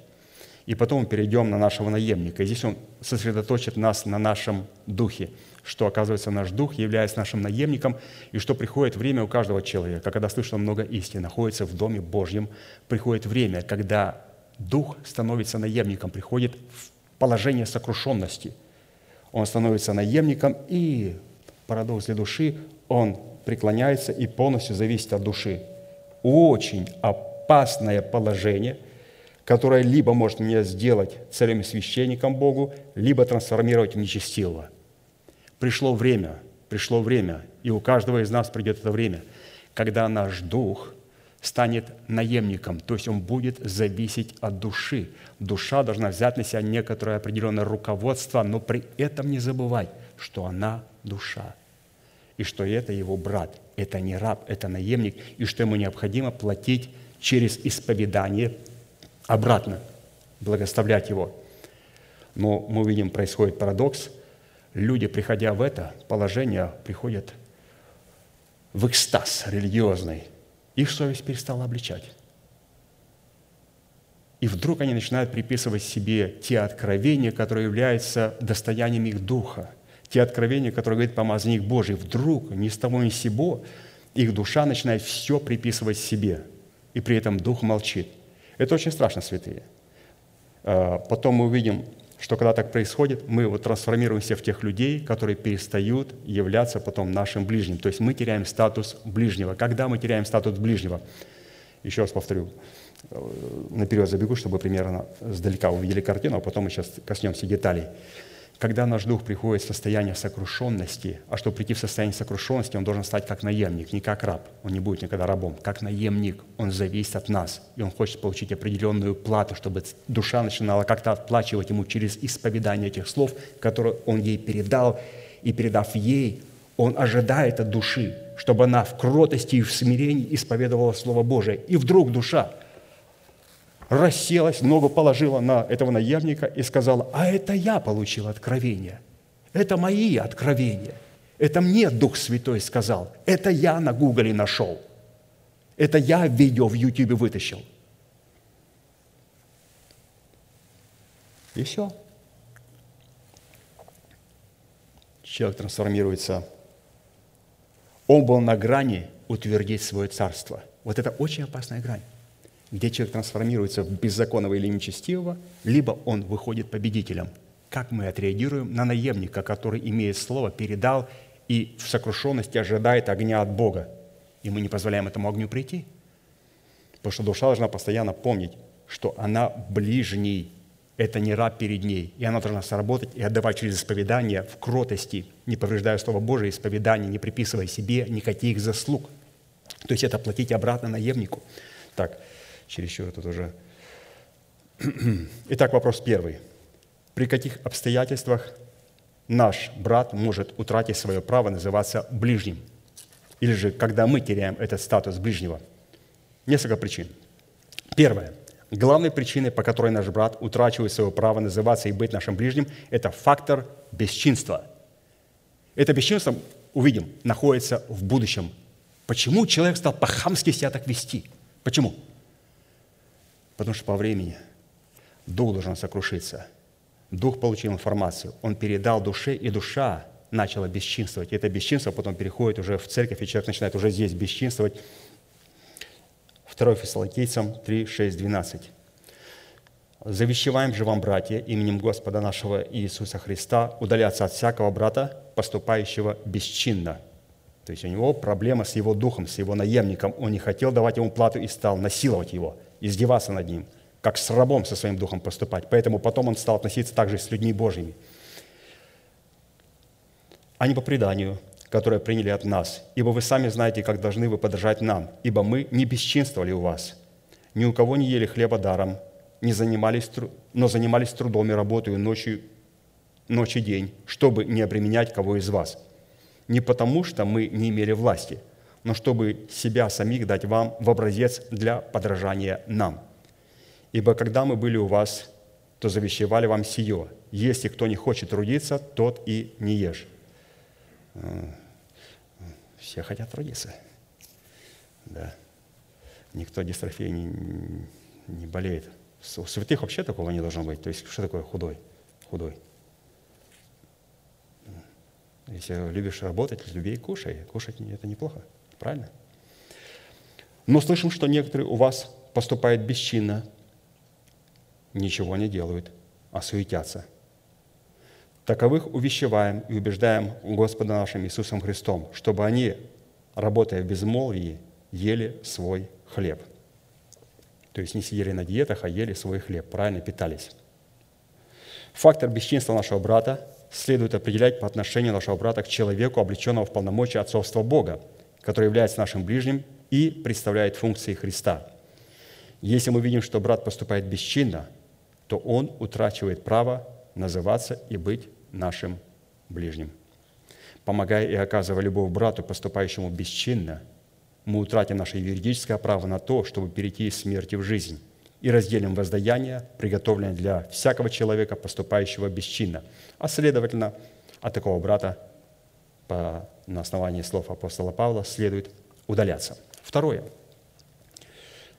И потом мы перейдем на нашего наемника. И здесь он сосредоточит нас на нашем духе, что, оказывается, наш дух является нашим наемником, и что приходит время у каждого человека, когда слышно много истин, находится в Доме Божьем, приходит время, когда дух становится наемником, приходит в положение сокрушенности. Он становится наемником, и парадокс для души, он преклоняется и полностью зависит от души. Очень опасно опасное положение, которое либо может меня сделать царем и священником Богу, либо трансформировать в нечестивого. Пришло время, пришло время, и у каждого из нас придет это время, когда наш дух станет наемником, то есть он будет зависеть от души. Душа должна взять на себя некоторое определенное руководство, но при этом не забывать, что она душа, и что это его брат, это не раб, это наемник, и что ему необходимо платить через исповедание обратно, благословлять его. Но мы увидим, происходит парадокс. Люди, приходя в это положение, приходят в экстаз религиозный, их совесть перестала обличать. И вдруг они начинают приписывать себе те откровения, которые являются достоянием их духа, те откровения, которые говорит помазанник Божий. Вдруг, ни с того ни с сего, их душа начинает все приписывать себе, и при этом дух молчит. Это очень страшно, святые. А, потом мы увидим, что когда так происходит, мы вот трансформируемся в тех людей, которые перестают являться потом нашим ближним. То есть мы теряем статус ближнего. Когда мы теряем статус ближнего? Еще раз повторю, э, наперед забегу, чтобы примерно сдалека увидели картину, а потом мы сейчас коснемся деталей. Когда наш дух приходит в состояние сокрушенности, а чтобы прийти в состояние сокрушенности, он должен стать как наемник, не как раб. Он не будет никогда рабом. Как наемник, он зависит от нас. И он хочет получить определенную плату, чтобы душа начинала как-то отплачивать ему через исповедание этих слов, которые он ей передал. И передав ей, он ожидает от души, чтобы она в кротости и в смирении исповедовала Слово Божие. И вдруг душа – расселась, ногу положила на этого наемника и сказала, а это я получил откровение, это мои откровения, это мне Дух Святой сказал, это я на Гугле нашел, это я видео в Ютубе вытащил. И все. Человек трансформируется. Он был на грани утвердить свое царство. Вот это очень опасная грань где человек трансформируется в беззаконного или нечестивого, либо он выходит победителем. Как мы отреагируем на наемника, который, имеет слово, передал и в сокрушенности ожидает огня от Бога, и мы не позволяем этому огню прийти? Потому что душа должна постоянно помнить, что она ближний, это не раб перед ней, и она должна сработать и отдавать через исповедание в кротости, не повреждая Слово Божие, исповедание, не приписывая себе никаких заслуг. То есть это платить обратно наемнику. Так, чересчур тут уже. Итак, вопрос первый. При каких обстоятельствах наш брат может утратить свое право называться ближним? Или же, когда мы теряем этот статус ближнего? Несколько причин. Первое. Главной причиной, по которой наш брат утрачивает свое право называться и быть нашим ближним, это фактор бесчинства. Это бесчинство, увидим, находится в будущем. Почему человек стал по-хамски себя так вести? Почему? Потому что по времени дух должен сокрушиться. Дух получил информацию, он передал душе, и душа начала бесчинствовать. И это бесчинство потом переходит уже в церковь, и человек начинает уже здесь бесчинствовать. 2 Фессалоникийцам 3, 6, 12. «Завещеваем же вам, братья, именем Господа нашего Иисуса Христа, удаляться от всякого брата, поступающего бесчинно». То есть у него проблема с его духом, с его наемником. Он не хотел давать ему плату и стал насиловать его – издеваться над ним, как с рабом со своим духом поступать. Поэтому потом он стал относиться также с людьми Божьими. А не по преданию, которое приняли от нас. Ибо вы сами знаете, как должны вы подражать нам, ибо мы не бесчинствовали у вас. Ни у кого не ели хлеба даром, не занимались, но занимались трудом и работой ночью, ночь и день, чтобы не обременять кого из вас. Не потому, что мы не имели власти – но чтобы себя самих дать вам в образец для подражания нам. Ибо когда мы были у вас, то завещевали вам сие. Если кто не хочет трудиться, тот и не ешь. Э, все хотят трудиться. Да. Никто дистрофией не, не болеет. У святых вообще такого не должно быть. То есть, что такое худой? Худой. Если любишь работать, люби и кушай. Кушать – это неплохо. Правильно? Но слышим, что некоторые у вас поступают бесчинно, ничего не делают, а суетятся. Таковых увещеваем и убеждаем Господа нашим Иисусом Христом, чтобы они, работая в безмолвии, ели свой хлеб. То есть не сидели на диетах, а ели свой хлеб, правильно питались. Фактор бесчинства нашего брата следует определять по отношению нашего брата к человеку, облеченного в полномочия отцовства Бога – который является нашим ближним и представляет функции Христа. Если мы видим, что брат поступает бесчинно, то он утрачивает право называться и быть нашим ближним. Помогая и оказывая любовь брату, поступающему бесчинно, мы утратим наше юридическое право на то, чтобы перейти из смерти в жизнь и разделим воздаяние, приготовленное для всякого человека, поступающего бесчинно. А следовательно, от такого брата на основании слов апостола Павла следует удаляться. Второе.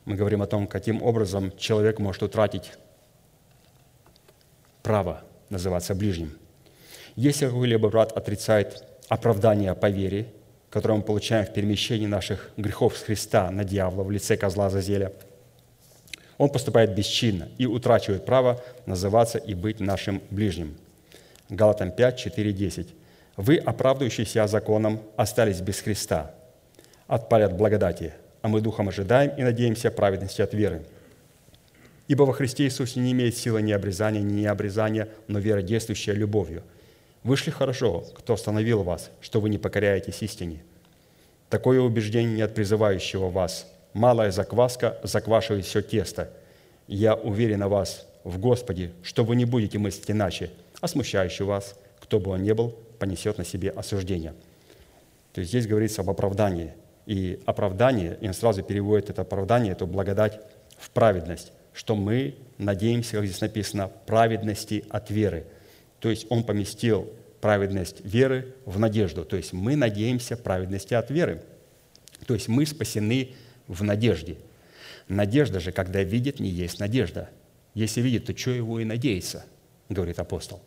Мы говорим о том, каким образом человек может утратить право называться ближним. Если какой-либо брат отрицает оправдание по вере, которое мы получаем в перемещении наших грехов с Христа на дьявола в лице козла Зазеля, он поступает бесчинно и утрачивает право называться и быть нашим ближним. Галатам 5, 4, 10. «Вы, оправдывающиеся законом, остались без Христа, отпали от благодати, а мы духом ожидаем и надеемся праведности от веры. Ибо во Христе Иисусе не имеет силы ни обрезания, ни необрезания, но вера, действующая любовью. Вышли хорошо, кто остановил вас, что вы не покоряетесь истине. Такое убеждение не от призывающего вас. Малая закваска заквашивает все тесто. Я уверен о вас в Господе, что вы не будете мыслить иначе, а смущающий вас, кто бы он ни был, понесет на себе осуждение. То есть здесь говорится об оправдании. И оправдание, и он сразу переводит это оправдание, эту благодать в праведность, что мы надеемся, как здесь написано, праведности от веры – то есть он поместил праведность веры в надежду. То есть мы надеемся праведности от веры. То есть мы спасены в надежде. Надежда же, когда видит, не есть надежда. Если видит, то что его и надеется, говорит апостол.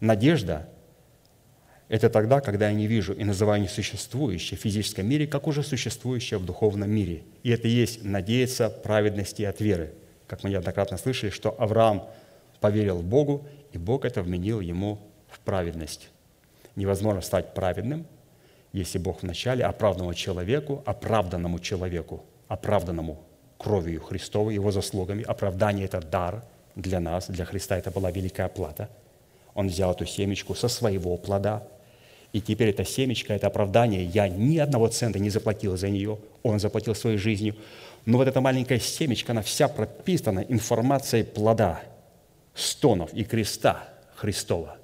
Надежда – это тогда, когда я не вижу и называю несуществующее в физическом мире, как уже существующее в духовном мире. И это и есть надеяться праведности от веры. Как мы неоднократно слышали, что Авраам поверил Богу, и Бог это вменил ему в праведность. Невозможно стать праведным, если Бог вначале оправданному человеку, оправданному человеку, оправданному кровью Христовой, его заслугами, оправдание – это дар для нас, для Христа это была великая плата. Он взял эту семечку со своего плода, и теперь эта семечка, это оправдание, я ни одного цента не заплатил за нее, он заплатил своей жизнью. Но вот эта маленькая семечка, она вся прописана информацией плода – стонов и креста Христова.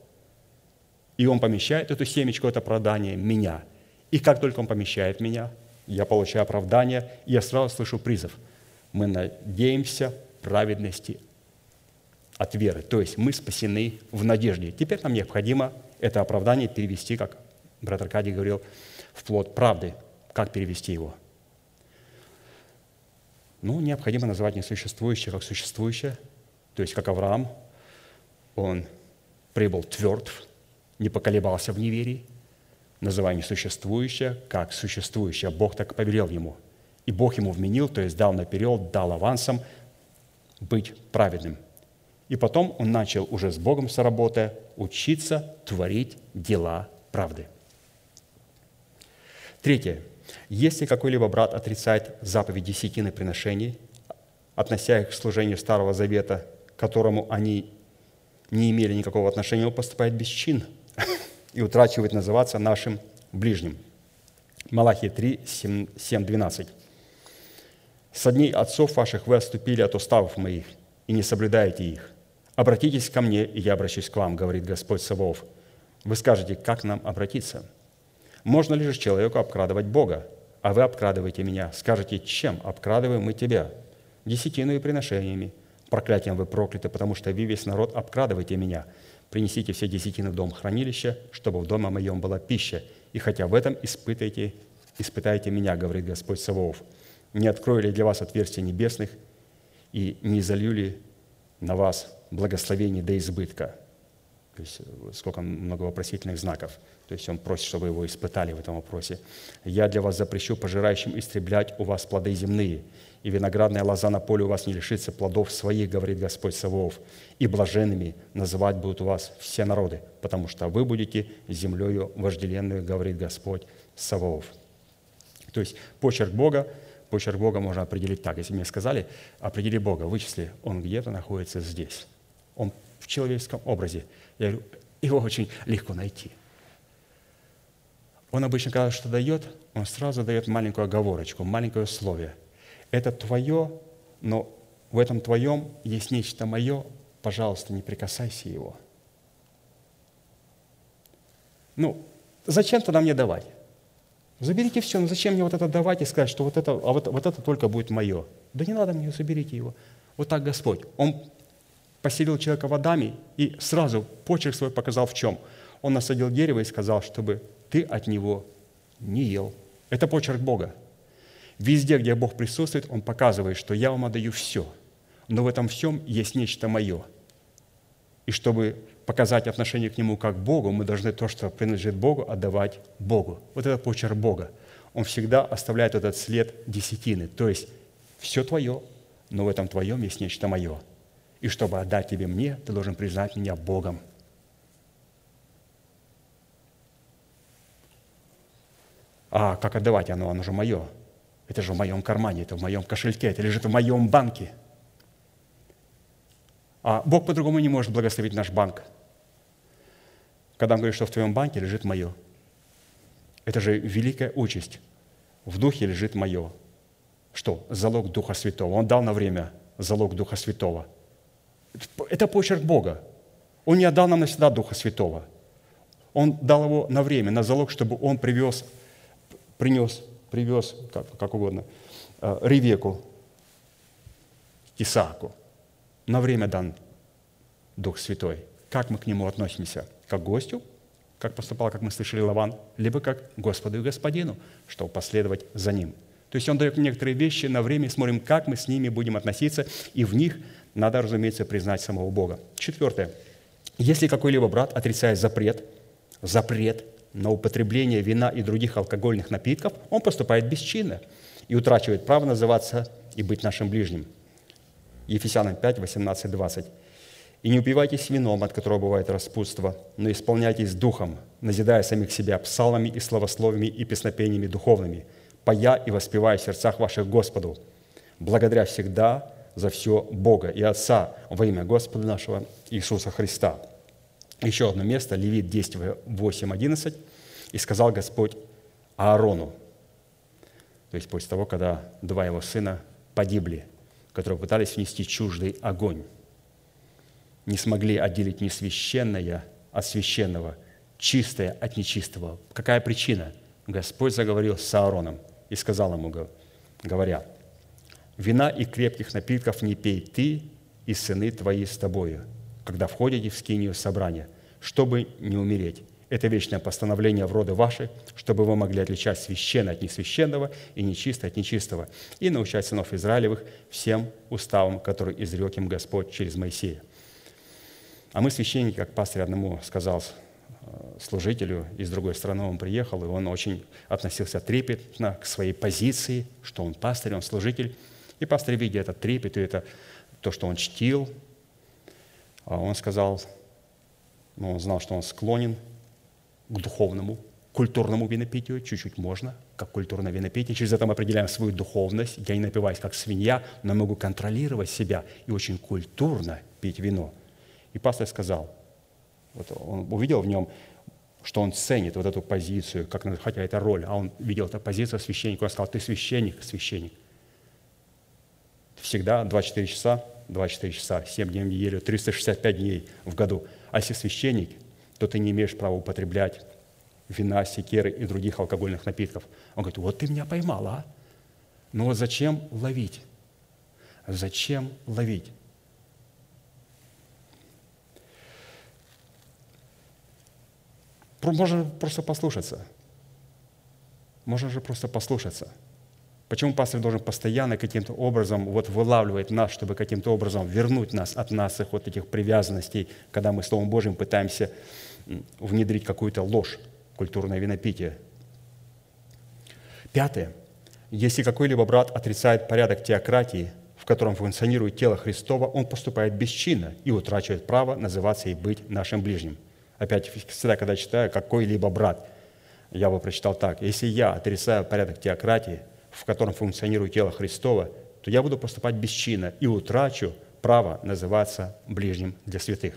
И Он помещает эту семечку, это оправдание, меня. И как только Он помещает меня, я получаю оправдание, и я сразу слышу призыв. Мы надеемся праведности от веры. То есть мы спасены в надежде. Теперь нам необходимо это оправдание перевести, как брат Аркадий говорил, в плод правды. Как перевести его? Ну, необходимо называть несуществующее как существующее, то есть как Авраам он прибыл тверд, не поколебался в неверии, называя несуществующее как существующее. Бог так повелел ему. И Бог ему вменил, то есть дал наперед, дал авансом быть праведным. И потом он начал уже с Богом соработая учиться творить дела правды. Третье. Если какой-либо брат отрицает заповедь десятины приношений, относя их к служению Старого Завета, которому они не имели никакого отношения, он поступает бесчин и утрачивает называться нашим ближним. Малахия 3, 7, 7, 12. «Со дней отцов ваших вы отступили от уставов моих и не соблюдаете их. Обратитесь ко мне, и я обращусь к вам, говорит Господь Савов. Вы скажете, как нам обратиться? Можно ли же человеку обкрадывать Бога? А вы обкрадываете меня. Скажете, чем обкрадываем мы тебя? Десятиной приношениями – проклятием вы прокляты, потому что вы весь народ обкрадываете меня. Принесите все десятины в дом хранилища, чтобы в доме моем была пища. И хотя в этом испытайте, испытайте меня, говорит Господь Саваоф. Не открою ли для вас отверстия небесных и не изолью ли на вас благословений до избытка?» То есть э, сколько много вопросительных знаков. То есть он просит, чтобы его испытали в этом вопросе. «Я для вас запрещу пожирающим истреблять у вас плоды земные, и виноградная лоза на поле у вас не лишится плодов своих, говорит Господь Саваоф, и блаженными называть будут вас все народы, потому что вы будете землею вожделенную, говорит Господь Саваоф». То есть почерк Бога, почерк Бога можно определить так. Если мне сказали, определи Бога, вычисли, Он где-то находится здесь. Он в человеческом образе. Я говорю, его очень легко найти. Он обычно, когда что дает, он сразу дает маленькую оговорочку, маленькое условие – это твое, но в этом твоем есть нечто мое, пожалуйста, не прикасайся его. Ну, зачем тогда мне давать? Заберите все, но зачем мне вот это давать и сказать, что вот это, а вот, вот это только будет мое? Да не надо мне, заберите его. Вот так Господь. Он поселил человека в Адаме и сразу почерк свой показал в чем. Он насадил дерево и сказал, чтобы ты от него не ел. Это почерк Бога. Везде, где Бог присутствует, Он показывает, что я вам отдаю все. Но в этом всем есть нечто мое. И чтобы показать отношение к Нему как к Богу, мы должны то, что принадлежит Богу, отдавать Богу. Вот это почерк Бога. Он всегда оставляет этот след десятины. То есть все твое, но в этом твоем есть нечто мое. И чтобы отдать тебе мне, ты должен признать меня Богом. А как отдавать оно? Оно же мое. Это же в моем кармане, это в моем кошельке, это лежит в моем банке. А Бог по-другому не может благословить наш банк. Когда он говорит, что в твоем банке лежит мое. Это же великая участь. В духе лежит мое. Что? Залог Духа Святого. Он дал на время залог Духа Святого. Это почерк Бога. Он не отдал нам навсегда Духа Святого. Он дал его на время, на залог, чтобы он привез, принес, привез, как, как угодно, э, Ревеку, Исааку. На время дан Дух Святой. Как мы к нему относимся? Как к гостю, как поступал, как мы слышали, Лаван, либо как Господу и Господину, чтобы последовать за ним. То есть он дает некоторые вещи на время, и смотрим, как мы с ними будем относиться, и в них надо, разумеется, признать самого Бога. Четвертое. Если какой-либо брат отрицает запрет, запрет на употребление вина и других алкогольных напитков, он поступает бесчинно и утрачивает право называться и быть нашим ближним. Ефесянам 5, 18, 20. «И не упивайтесь вином, от которого бывает распутство, но исполняйтесь духом, назидая самих себя псалмами и словословиями и песнопениями духовными, поя и воспевая в сердцах ваших Господу, благодаря всегда за все Бога и Отца во имя Господа нашего Иисуса Христа». Еще одно место, Левит 10, 8, 11. «И сказал Господь Аарону», то есть после того, когда два его сына погибли, которые пытались внести чуждый огонь, не смогли отделить не священное от священного, чистое от нечистого. Какая причина? Господь заговорил с Аароном и сказал ему, говоря, «Вина и крепких напитков не пей ты и сыны твои с тобою, когда входите в скинию собрания, чтобы не умереть. Это вечное постановление в роды ваши, чтобы вы могли отличать священное от несвященного и нечистое от нечистого, и научать сынов Израилевых всем уставам, которые изрек им Господь через Моисея. А мы священники, как пастырь одному сказал э, служителю из другой страны, он приехал, и он очень относился трепетно к своей позиции, что он пастырь, он служитель. И пастырь, видя этот трепет, и это то, что он чтил, а он сказал, ну, он знал, что он склонен к духовному, культурному винопитию, чуть-чуть можно, как культурное винопитие. Через это мы определяем свою духовность. Я не напиваюсь, как свинья, но могу контролировать себя и очень культурно пить вино – и пастор сказал, вот он увидел в нем, что он ценит вот эту позицию, как, хотя это роль, а он видел эту позицию священника, он сказал, ты священник, священник. Всегда 24 часа, 24 часа, 7 дней в неделю, 365 дней в году. А если священник, то ты не имеешь права употреблять вина, секеры и других алкогольных напитков. Он говорит, вот ты меня поймал, а? Но вот зачем ловить? Зачем ловить? Можно просто послушаться. Можно же просто послушаться. Почему пастор должен постоянно каким-то образом вот вылавливать нас, чтобы каким-то образом вернуть нас от наших вот этих привязанностей, когда мы Словом Божьим пытаемся внедрить какую-то ложь, культурное винопитие. Пятое. Если какой-либо брат отрицает порядок теократии, в котором функционирует тело Христова, он поступает бесчинно и утрачивает право называться и быть нашим ближним – Опять всегда, когда читаю какой-либо брат, я бы прочитал так. Если я отрицаю порядок теократии, в котором функционирует тело Христова, то я буду поступать бесчинно и утрачу право называться ближним для святых.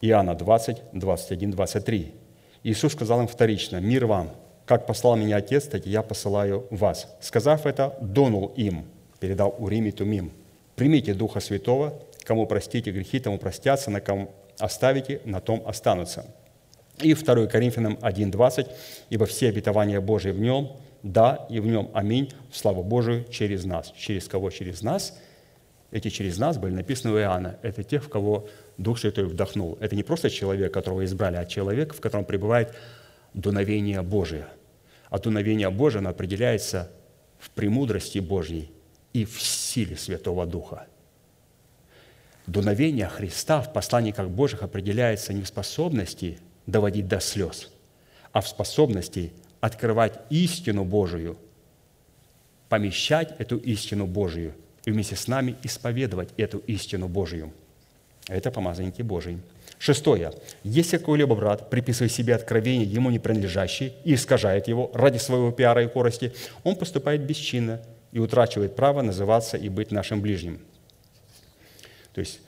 Иоанна 20, 21, 23. Иисус сказал им вторично, «Мир вам! Как послал меня Отец, так и я посылаю вас». Сказав это, донул им, передал Урим и Тумим. «Примите Духа Святого, кому простите грехи, тому простятся, на ком оставите, на том останутся». И 2 Коринфянам 1.20, «Ибо все обетования Божии в нем, да, и в нем аминь, в славу Божию через нас». Через кого? Через нас. Эти через нас были написаны у Иоанна. Это тех, в кого Дух Святой вдохнул. Это не просто человек, которого избрали, а человек, в котором пребывает дуновение Божие. а дуновение Божие оно определяется в премудрости Божьей и в силе Святого Духа. Дуновение Христа в посланниках Божьих определяется не в способности доводить до слез, а в способности открывать истину Божию, помещать эту истину Божию и вместе с нами исповедовать эту истину Божию. Это помазанники Божии. Шестое. Если какой-либо брат приписывает себе откровение, ему не принадлежащее, и искажает его ради своего пиара и корости, он поступает бесчинно и утрачивает право называться и быть нашим ближним. То есть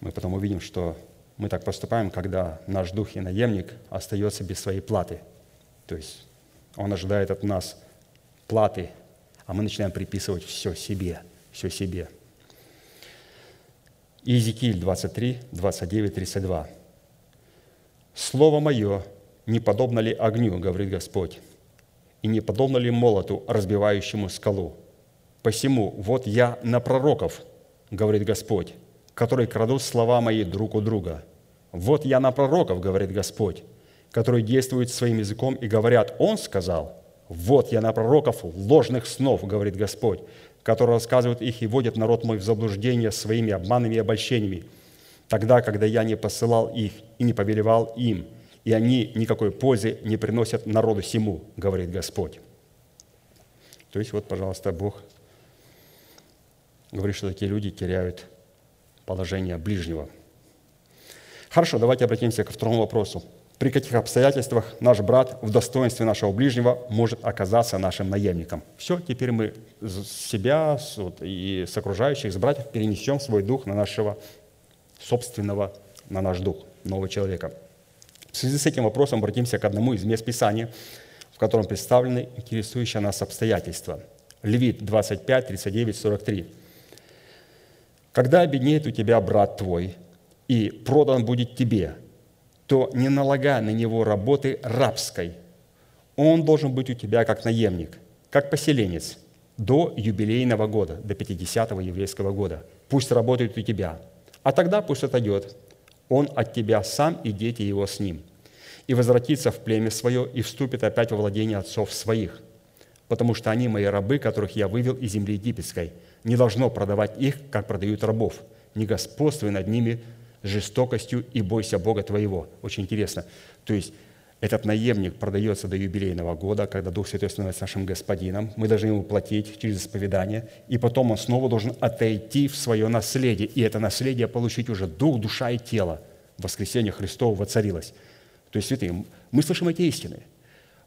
мы потом увидим, что мы так поступаем, когда наш дух и наемник остается без своей платы. То есть он ожидает от нас платы, а мы начинаем приписывать все себе, все себе. Иезекииль 23, 29, 32. «Слово мое не подобно ли огню, говорит Господь, и не подобно ли молоту, разбивающему скалу? Посему вот я на пророков, говорит Господь, которые крадут слова мои друг у друга. Вот я на пророков, говорит Господь, которые действуют своим языком и говорят, Он сказал, вот я на пророков ложных снов, говорит Господь, которые рассказывают их и вводят народ мой в заблуждение своими обманами и обольщениями, тогда, когда я не посылал их и не повелевал им, и они никакой пользы не приносят народу сему, говорит Господь. То есть вот, пожалуйста, Бог говорит, что такие люди теряют положение ближнего. Хорошо, давайте обратимся ко второму вопросу – при каких обстоятельствах наш брат в достоинстве нашего ближнего может оказаться нашим наемником. Все, теперь мы себя и с окружающих, с братьев перенесем свой дух на нашего собственного, на наш дух, нового человека. В связи с этим вопросом обратимся к одному из мест Писания, в котором представлены интересующие нас обстоятельства. Левит 25, 39, 43. «Когда обеднеет у тебя брат твой, и продан будет тебе, то не налагай на него работы рабской. Он должен быть у тебя как наемник, как поселенец до юбилейного года, до 50-го еврейского года. Пусть работает у тебя. А тогда пусть отойдет. Он от тебя сам и дети его с ним. И возвратится в племя свое и вступит опять во владение отцов своих. Потому что они мои рабы, которых я вывел из земли египетской. Не должно продавать их, как продают рабов. Не господствуй над ними жестокостью и бойся Бога твоего. Очень интересно. То есть этот наемник продается до юбилейного года, когда Дух Святой становится нашим господином. Мы должны ему платить через исповедание, и потом он снова должен отойти в свое наследие, и это наследие получить уже дух, душа и тело. Воскресение Христово воцарилось. То есть, святые, мы слышим эти истины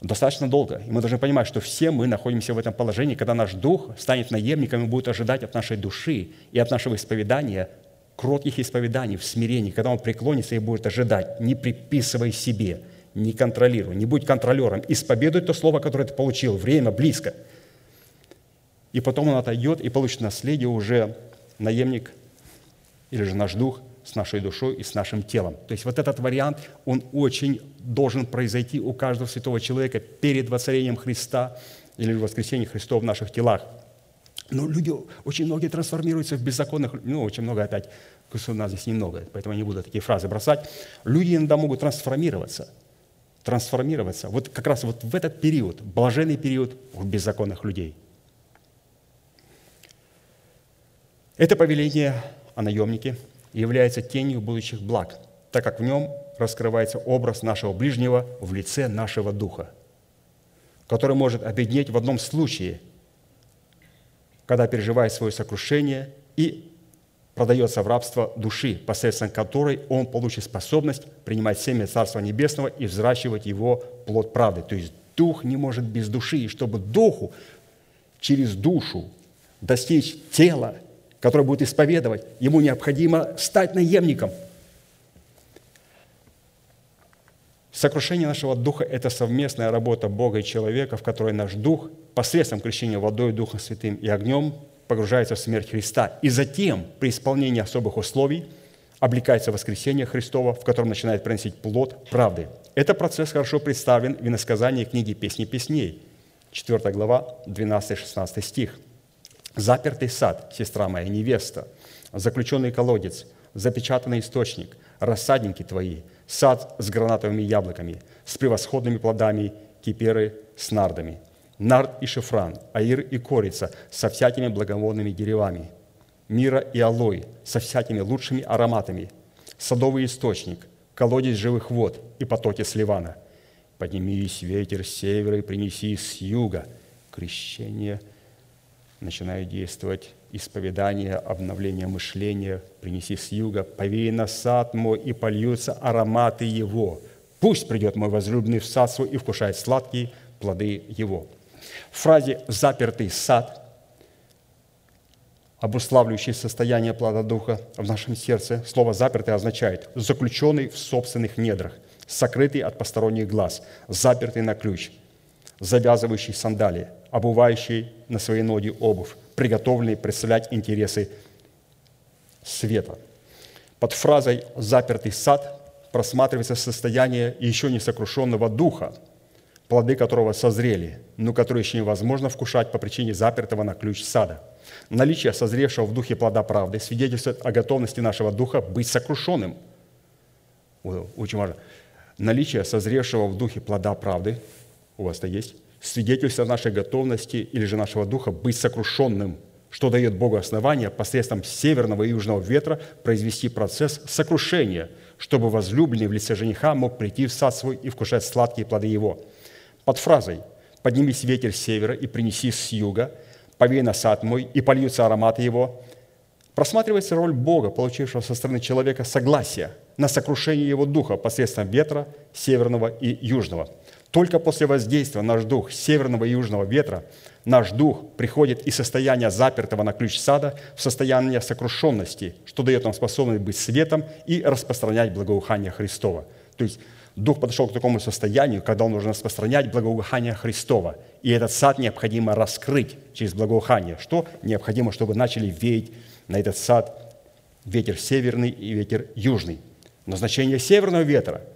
достаточно долго, и мы должны понимать, что все мы находимся в этом положении, когда наш дух станет наемником и будет ожидать от нашей души и от нашего исповедания кротких исповеданий, в смирении, когда он преклонится и будет ожидать, не приписывай себе, не контролируй, не будь контролером, исповедуй то слово, которое ты получил, время близко. И потом он отойдет и получит наследие уже наемник или же наш дух с нашей душой и с нашим телом. То есть вот этот вариант, он очень должен произойти у каждого святого человека перед воцарением Христа или воскресением Христова в наших телах – но люди, очень многие трансформируются в беззаконных, ну, очень много опять, у нас здесь немного, поэтому я не буду такие фразы бросать. Люди иногда могут трансформироваться, трансформироваться. Вот как раз вот в этот период, блаженный период у беззаконных людей. Это повеление о наемнике является тенью будущих благ, так как в нем раскрывается образ нашего ближнего в лице нашего духа, который может объединить в одном случае – когда переживает свое сокрушение и продается в рабство души, посредством которой он получит способность принимать семя Царства Небесного и взращивать его плод правды. То есть дух не может без души. И чтобы духу через душу достичь тела, которое будет исповедовать, ему необходимо стать наемником. Сокрушение нашего духа – это совместная работа Бога и человека, в которой наш дух посредством крещения водой, Духом Святым и огнем погружается в смерть Христа. И затем, при исполнении особых условий, облекается в воскресение Христова, в котором начинает приносить плод правды. Этот процесс хорошо представлен в иносказании книги «Песни песней», 4 глава, 12-16 стих. «Запертый сад, сестра моя, невеста, заключенный колодец, запечатанный источник, рассадники твои, сад с гранатовыми яблоками, с превосходными плодами киперы с нардами, нард и шифран, аир и корица со всякими благовонными деревами, мира и алой со всякими лучшими ароматами, садовый источник, колодец живых вод и потоки с. Поднимись, ветер с севера и принеси с юга. Крещение начинает действовать исповедание, обновление мышления, принеси с юга, повей на сад мой, и польются ароматы его. Пусть придет мой возлюбленный в сад свой и вкушает сладкие плоды его. В фразе «запертый сад» обуславливающий состояние плода Духа в нашем сердце, слово «запертый» означает «заключенный в собственных недрах», «сокрытый от посторонних глаз», «запертый на ключ», «завязывающий сандалии», «обувающий на свои ноги обувь», приготовленный представлять интересы света. Под фразой «запертый сад» просматривается состояние еще не сокрушенного духа, плоды которого созрели, но которые еще невозможно вкушать по причине запертого на ключ сада. Наличие созревшего в духе плода правды свидетельствует о готовности нашего духа быть сокрушенным. Очень важно. Наличие созревшего в духе плода правды, у вас-то есть, свидетельство нашей готовности или же нашего духа быть сокрушенным, что дает Богу основание посредством северного и южного ветра произвести процесс сокрушения, чтобы возлюбленный в лице жениха мог прийти в сад свой и вкушать сладкие плоды его. Под фразой «Поднимись ветер с севера и принеси с юга», «Повей на сад мой, и польются ароматы его», просматривается роль Бога, получившего со стороны человека согласие на сокрушение его духа посредством ветра северного и южного – только после воздействия наш дух северного и южного ветра, наш дух приходит из состояния запертого на ключ сада в состояние сокрушенности, что дает нам способность быть светом и распространять благоухание Христова. То есть Дух подошел к такому состоянию, когда он должен распространять благоухание Христова. И этот сад необходимо раскрыть через благоухание. Что необходимо, чтобы начали веять на этот сад ветер северный и ветер южный. Назначение северного ветра –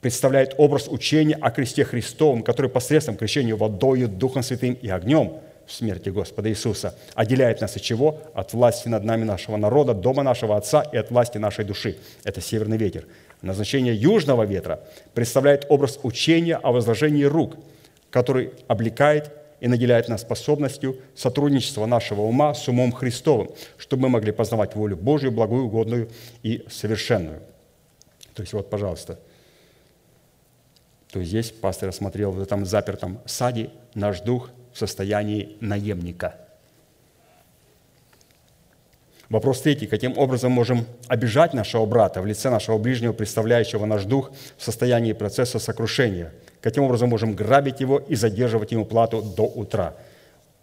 представляет образ учения о кресте Христовом, который посредством крещения водою, Духом Святым и огнем в смерти Господа Иисуса отделяет нас от чего? От власти над нами нашего народа, дома нашего Отца и от власти нашей души. Это северный ветер. Назначение южного ветра представляет образ учения о возложении рук, который облекает и наделяет нас способностью сотрудничества нашего ума с умом Христовым, чтобы мы могли познавать волю Божию, благую, угодную и совершенную. То есть вот, пожалуйста – то здесь пастор осмотрел в этом запертом саде наш дух в состоянии наемника. Вопрос третий. Каким образом можем обижать нашего брата в лице нашего ближнего, представляющего наш дух в состоянии процесса сокрушения? Каким образом можем грабить его и задерживать ему плату до утра?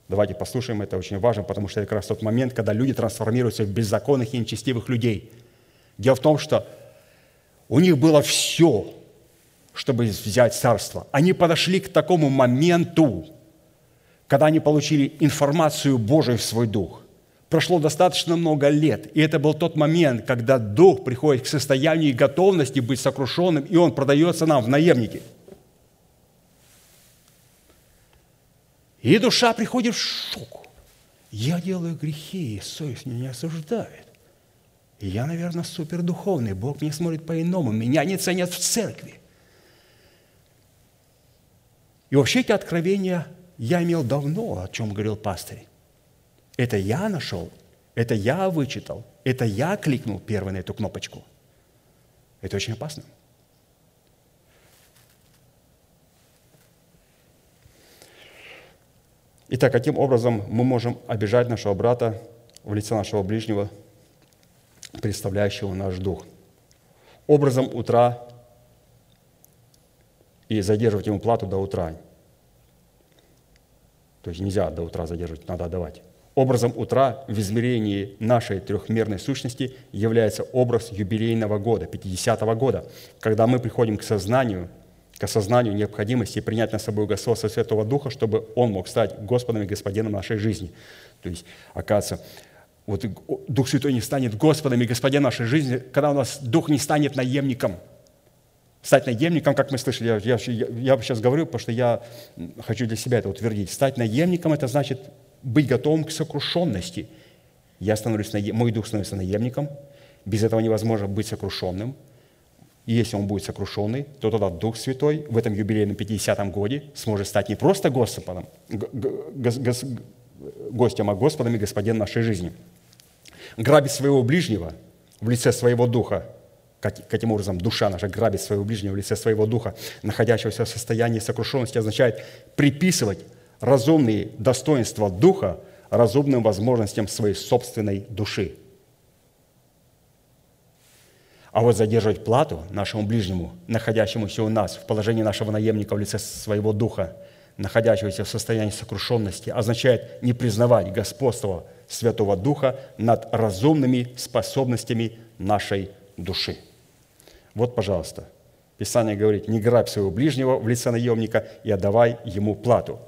Давайте послушаем, это очень важно, потому что это как раз тот момент, когда люди трансформируются в беззаконных и нечестивых людей. Дело в том, что у них было все, чтобы взять царство. Они подошли к такому моменту, когда они получили информацию Божию в свой дух. Прошло достаточно много лет, и это был тот момент, когда дух приходит к состоянию готовности быть сокрушенным, и он продается нам в наемники. И душа приходит в шок. Я делаю грехи, и совесть меня не осуждает. И я, наверное, супердуховный. Бог не смотрит по-иному. Меня не ценят в церкви. И вообще эти откровения я имел давно, о чем говорил пастырь. Это я нашел, это я вычитал, это я кликнул первый на эту кнопочку. Это очень опасно. Итак, каким образом мы можем обижать нашего брата в лице нашего ближнего, представляющего наш дух? Образом утра и задерживать ему плату до утра. То есть нельзя до утра задерживать, надо отдавать. Образом утра в измерении нашей трехмерной сущности является образ юбилейного года, 50-го года, когда мы приходим к сознанию, к осознанию необходимости принять на собой Господа Святого Духа, чтобы Он мог стать Господом и Господином нашей жизни. То есть, оказывается, вот Дух Святой не станет Господом и Господином нашей жизни, когда у нас Дух не станет наемником – Стать наемником, как мы слышали, я, я, я сейчас говорю, потому что я хочу для себя это утвердить. Стать наемником – это значит быть готовым к сокрушенности. Я становлюсь, мой дух становится наемником, без этого невозможно быть сокрушенным. И если он будет сокрушенный, то тогда Дух Святой в этом юбилейном 50-м годе сможет стать не просто Господом, гостем, а Господом и Господином нашей жизни. Грабить своего ближнего в лице своего Духа, каким образом душа наша грабит своего ближнего в лице своего Духа, находящегося в состоянии сокрушенности, означает приписывать разумные достоинства Духа разумным возможностям своей собственной души – а вот задерживать плату нашему ближнему, находящемуся у нас в положении нашего наемника в лице своего духа, находящегося в состоянии сокрушенности, означает не признавать господство Святого Духа над разумными способностями нашей души. Вот, пожалуйста, Писание говорит, не грабь своего ближнего в лице наемника и отдавай ему плату.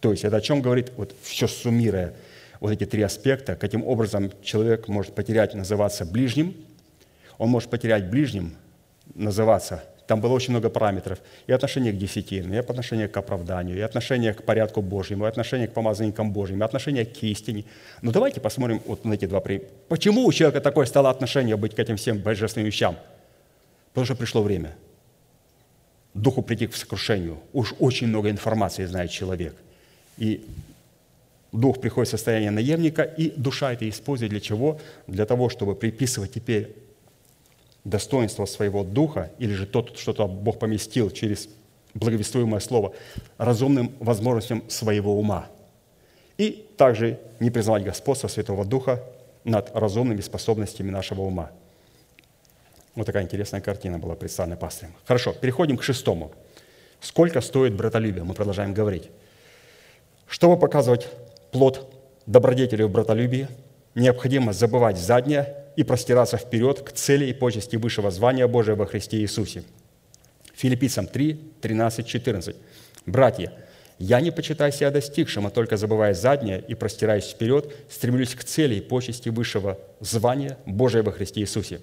То есть это о чем говорит, вот все суммируя вот эти три аспекта, каким образом человек может потерять, называться ближним – он может потерять ближним, называться. Там было очень много параметров. И отношение к десятине, и отношение к оправданию, и отношение к порядку Божьему, и отношение к помазанникам Божьим, и отношение к истине. Но давайте посмотрим вот на эти два примера. Почему у человека такое стало отношение быть к этим всем божественным вещам? Потому что пришло время. Духу прийти к сокрушению. Уж очень много информации знает человек. И дух приходит в состояние наемника, и душа это использует для чего? Для того, чтобы приписывать теперь достоинство своего духа, или же то, что Бог поместил через благовествуемое слово, разумным возможностям своего ума. И также не признавать господство Святого Духа над разумными способностями нашего ума. Вот такая интересная картина была представлена пастырем. Хорошо, переходим к шестому. Сколько стоит братолюбие? Мы продолжаем говорить. Чтобы показывать плод добродетели в братолюбии, необходимо забывать заднее и простираться вперед к цели и почести высшего звания Божия во Христе Иисусе. Филиппийцам 3, 13, 14. «Братья, я не почитаю себя достигшим, а только забывая заднее и простираясь вперед, стремлюсь к цели и почести высшего звания Божия во Христе Иисусе».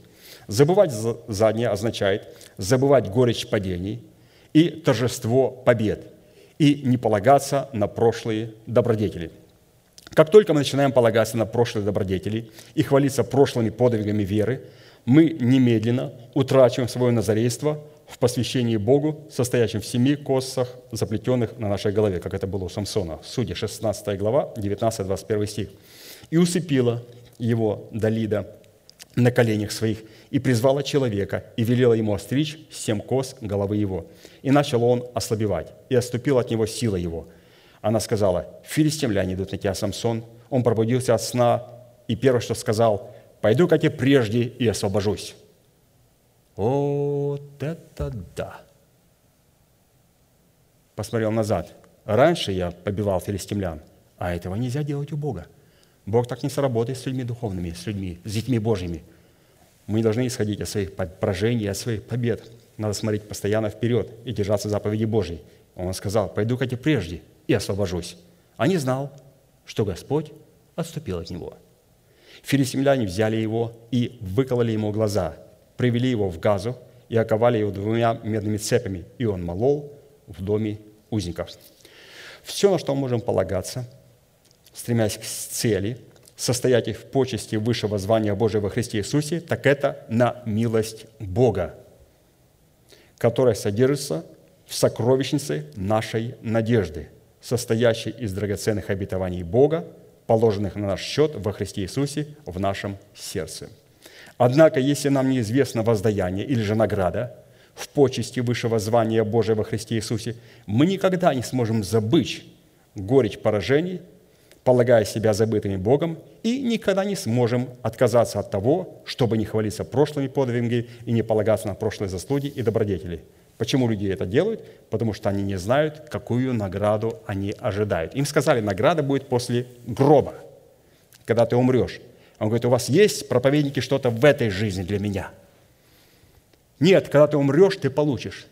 Забывать заднее означает забывать горечь падений и торжество побед, и не полагаться на прошлые добродетели – как только мы начинаем полагаться на прошлые добродетели и хвалиться прошлыми подвигами веры, мы немедленно утрачиваем свое назарейство в посвящении Богу, состоящем в семи косах, заплетенных на нашей голове, как это было у Самсона. Судья, 16 глава, 19-21 стих. «И усыпила его Далида на коленях своих, и призвала человека, и велела ему остричь семь кос головы его. И начал он ослабевать, и отступил от него сила его – она сказала, филистимляне идут на тебя, Самсон. Он пробудился от сна, и первое, что сказал, пойду, как и прежде, и освобожусь. Вот это да! Посмотрел назад. Раньше я побивал филистимлян, а этого нельзя делать у Бога. Бог так не сработает с людьми духовными, с людьми, с детьми Божьими. Мы не должны исходить от своих поражений, от своих побед. Надо смотреть постоянно вперед и держаться заповеди Божьей. Он сказал, пойду, как и прежде, и освобожусь. А не знал, что Господь отступил от него. Филистимляне взяли его и выкололи ему глаза, привели его в газу и оковали его двумя медными цепями, и он молол в доме узников. Все, на что мы можем полагаться, стремясь к цели, состоять в почести высшего звания Божия во Христе Иисусе, так это на милость Бога, которая содержится в сокровищнице нашей надежды – состоящий из драгоценных обетований Бога, положенных на наш счет во Христе Иисусе в нашем сердце. Однако, если нам неизвестно воздаяние или же награда в почести высшего звания Божия во Христе Иисусе, мы никогда не сможем забыть горечь поражений, полагая себя забытыми Богом, и никогда не сможем отказаться от того, чтобы не хвалиться прошлыми подвигами и не полагаться на прошлые заслуги и добродетели – Почему люди это делают? Потому что они не знают, какую награду они ожидают. Им сказали, награда будет после гроба, когда ты умрешь. Он говорит, у вас есть, проповедники, что-то в этой жизни для меня? Нет, когда ты умрешь, ты получишь.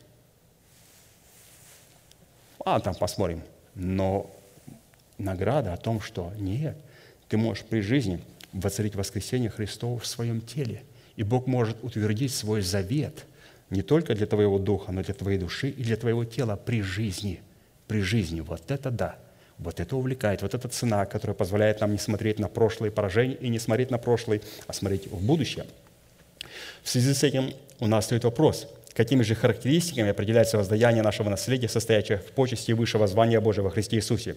А, там посмотрим. Но награда о том, что нет, ты можешь при жизни воцарить воскресение Христова в своем теле. И Бог может утвердить свой завет – не только для твоего духа, но для твоей души и для твоего тела при жизни. При жизни. Вот это да. Вот это увлекает. Вот эта цена, которая позволяет нам не смотреть на прошлые поражения и не смотреть на прошлое, а смотреть в будущее. В связи с этим у нас стоит вопрос, какими же характеристиками определяется воздаяние нашего наследия, состоящее в почести высшего звания Божьего во Христе Иисусе.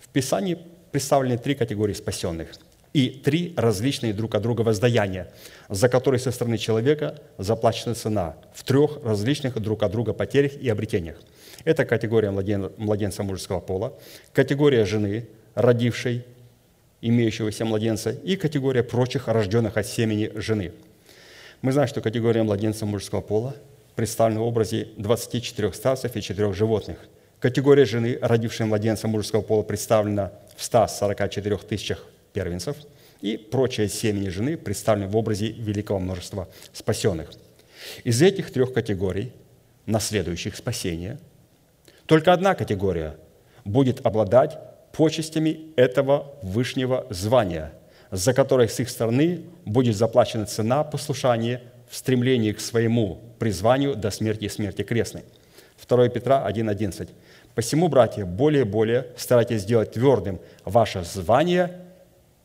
В Писании представлены три категории спасенных и три различные друг от друга воздаяния, за которые со стороны человека заплачена цена в трех различных друг от друга потерях и обретениях. Это категория младенца мужеского пола, категория жены, родившей имеющегося младенца, и категория прочих, рожденных от семени жены. Мы знаем, что категория младенца мужского пола представлена в образе 24 старцев и 4 животных. Категория жены, родившей младенца мужского пола, представлена в 144 тысячах первенцев, и прочие семени жены представлены в образе великого множества спасенных. Из этих трех категорий, наследующих спасение, только одна категория будет обладать почестями этого вышнего звания, за которое с их стороны будет заплачена цена послушания в стремлении к своему призванию до смерти и смерти крестной. 2 Петра 1.11. «Посему, братья, более и более старайтесь сделать твердым ваше звание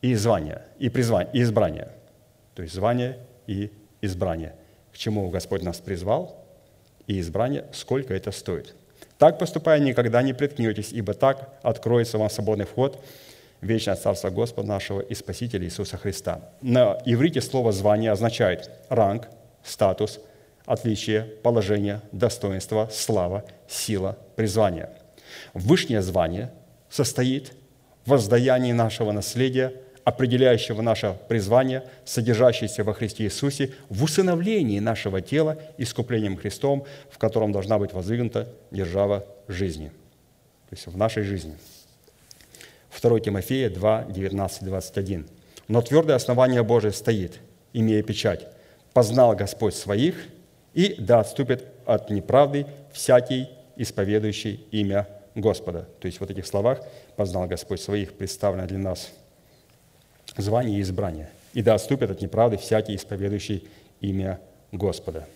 и звание, и, призвание, и избрание». То есть звание и избрание. К чему Господь нас призвал, и избрание, сколько это стоит – так поступая, никогда не приткнетесь, ибо так откроется вам свободный вход в вечное Царство Господа нашего и Спасителя Иисуса Христа. На иврите слово «звание» означает ранг, статус, отличие, положение, достоинство, слава, сила, призвание. Вышнее звание состоит в воздаянии нашего наследия – определяющего наше призвание, содержащееся во Христе Иисусе, в усыновлении нашего тела искуплением Христом, в котором должна быть воздвигнута держава жизни. То есть в нашей жизни. 2 Тимофея 2, 19, 21. «Но твердое основание Божие стоит, имея печать. Познал Господь своих, и да отступит от неправды всякий, исповедующий имя Господа». То есть вот этих словах «познал Господь своих» представлено для нас – звание и избрание, и да отступят от неправды всякий, исповедующий имя Господа.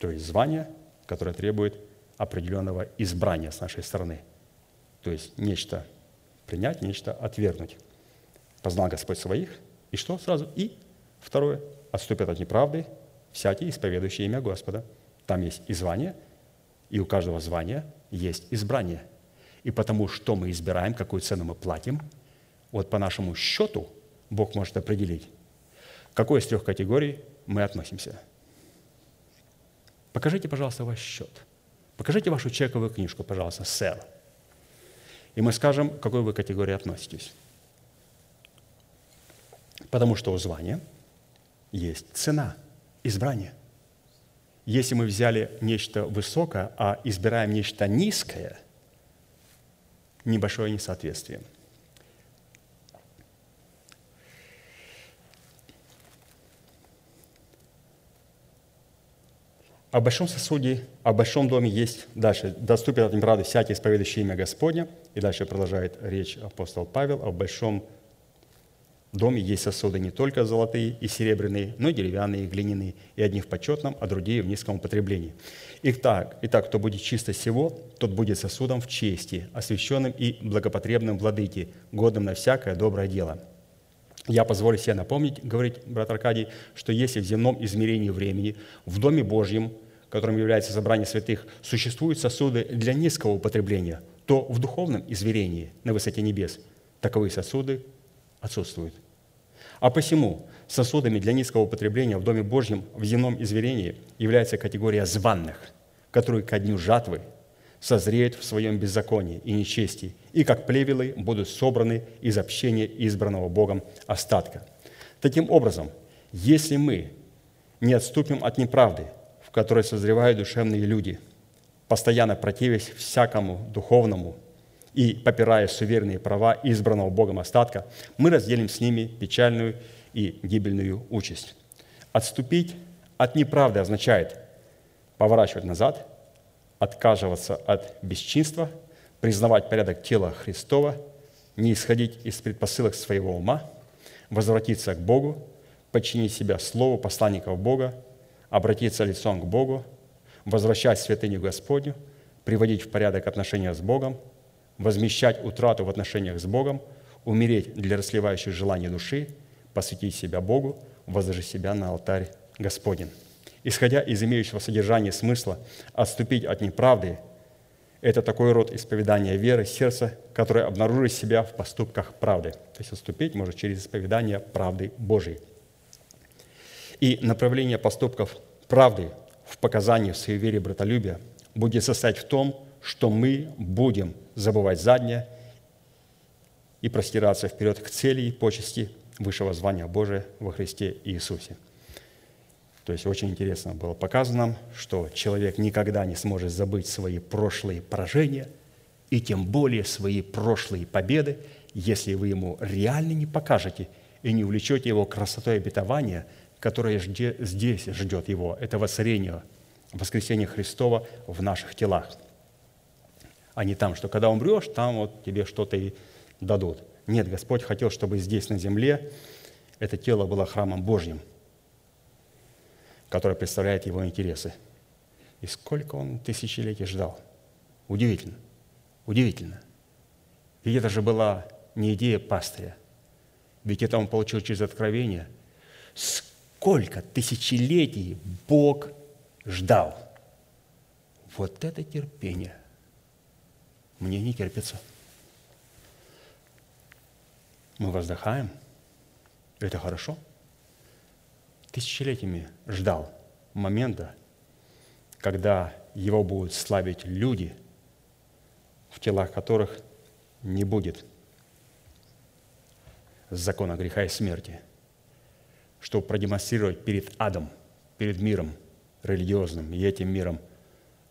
То есть звание, которое требует определенного избрания с нашей стороны. То есть нечто принять, нечто отвергнуть. Познал Господь своих, и что сразу? И второе, отступят от неправды всякий, исповедующий имя Господа. Там есть и звание, и у каждого звания есть избрание. И потому, что мы избираем, какую цену мы платим – вот по нашему счету Бог может определить, к какой из трех категорий мы относимся. Покажите, пожалуйста, ваш счет. Покажите вашу чековую книжку, пожалуйста, сэр. И мы скажем, к какой вы категории относитесь. Потому что у звания есть цена, избрание. Если мы взяли нечто высокое, а избираем нечто низкое, небольшое несоответствие – О большом сосуде, о большом доме есть дальше. Доступен от неправды всякий исповедующий имя Господня. И дальше продолжает речь апостол Павел. О большом доме есть сосуды не только золотые и серебряные, но и деревянные, и глиняные, и одни в почетном, а другие в низком употреблении. Итак, итак, кто будет чисто всего, тот будет сосудом в чести, освященным и благопотребным владыке, годным на всякое доброе дело – я позволю себе напомнить, говорит брат Аркадий, что если в земном измерении времени, в Доме Божьем, которым является собрание святых, существуют сосуды для низкого употребления, то в духовном измерении на высоте небес таковые сосуды отсутствуют. А посему сосудами для низкого употребления в Доме Божьем в земном измерении является категория званных, которые ко дню жатвы – созреют в своем беззаконии и нечестии, и как плевелы будут собраны из общения избранного Богом остатка. Таким образом, если мы не отступим от неправды, в которой созревают душевные люди, постоянно противясь всякому духовному и попирая суверенные права избранного Богом остатка, мы разделим с ними печальную и гибельную участь. Отступить от неправды означает поворачивать назад – отказываться от бесчинства, признавать порядок тела Христова, не исходить из предпосылок своего ума, возвратиться к Богу, подчинить себя Слову посланников Бога, обратиться лицом к Богу, возвращать святыню Господню, приводить в порядок отношения с Богом, возмещать утрату в отношениях с Богом, умереть для расливающих желаний души, посвятить себя Богу, возложить себя на алтарь Господень. исходя из имеющего содержания смысла, отступить от неправды – это такой род исповедания веры сердца, который обнаружит себя в поступках правды. То есть отступить может через исповедание правды Божьей. И направление поступков правды в показании в своей вере братолюбия будет состоять в том, что мы будем забывать заднее и простираться вперед к цели и почести высшего звания Божия во Христе Иисусе. То есть очень интересно было показано что человек никогда не сможет забыть свои прошлые поражения и тем более свои прошлые победы, если вы ему реально не покажете и не увлечете его красотой обетования, которое здесь ждет его, это воцарение, воскресение Христова в наших телах – а не там, что когда умрешь, там вот тебе что-то и дадут. Нет, Господь хотел, чтобы здесь, на земле, это тело было храмом Божьим, которое представляет Его интересы. И сколько Он тысячелетий ждал. Удивительно. Удивительно. Ведь это же была не идея пастыря. Ведь это он получил через откровение. Сколько тысячелетий Бог ждал. Вот это терпение. Мне не терпится. Мы воздыхаем. Это хорошо. Тысячелетиями ждал момента, когда его будут славить люди, в телах которых не будет закона греха и смерти, чтобы продемонстрировать перед адом, перед миром религиозным и этим миром,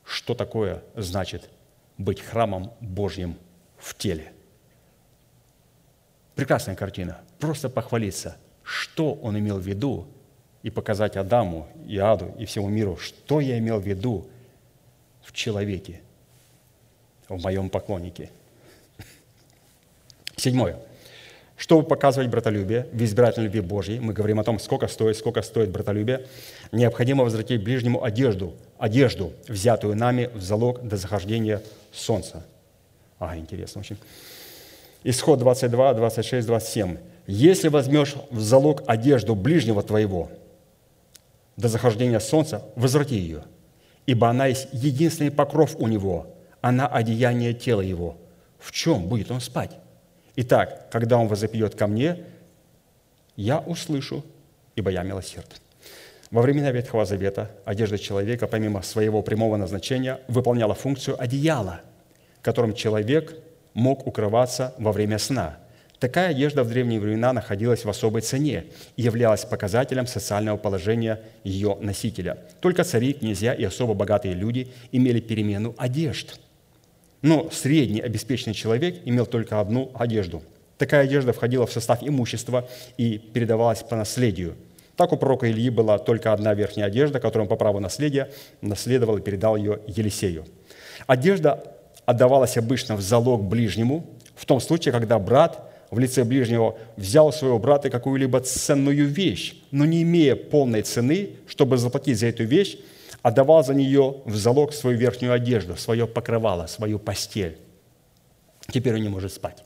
что такое значит быть храмом Божьим в теле. Прекрасная картина. Просто похвалиться, что он имел в виду, и показать Адаму, и Аду, и всему миру, что я имел в виду в человеке, в моем поклоннике. Седьмое. Чтобы показывать братолюбие в избирательной любви Божьей, мы говорим о том, сколько стоит, сколько стоит братолюбие, необходимо возвратить ближнему одежду, одежду, взятую нами в залог до захождения солнца. А, интересно очень. Исход 22, 26, 27. «Если возьмешь в залог одежду ближнего твоего до захождения солнца, возврати ее, ибо она есть единственный покров у него, она одеяние тела его. В чем будет он спать? Итак, когда он возопьет ко мне, я услышу, ибо я милосерд». Во времена Ветхого Завета одежда человека, помимо своего прямого назначения, выполняла функцию одеяла, которым человек мог укрываться во время сна. Такая одежда в древние времена находилась в особой цене и являлась показателем социального положения ее носителя. Только цари, князья и особо богатые люди имели перемену одежд. Но средний обеспеченный человек имел только одну одежду. Такая одежда входила в состав имущества и передавалась по наследию – так у пророка Ильи была только одна верхняя одежда, которую он по праву наследия наследовал и передал ее Елисею. Одежда отдавалась обычно в залог ближнему, в том случае, когда брат в лице ближнего взял у своего брата какую-либо ценную вещь, но не имея полной цены, чтобы заплатить за эту вещь, отдавал за нее в залог свою верхнюю одежду, свое покрывало, свою постель. Теперь он не может спать.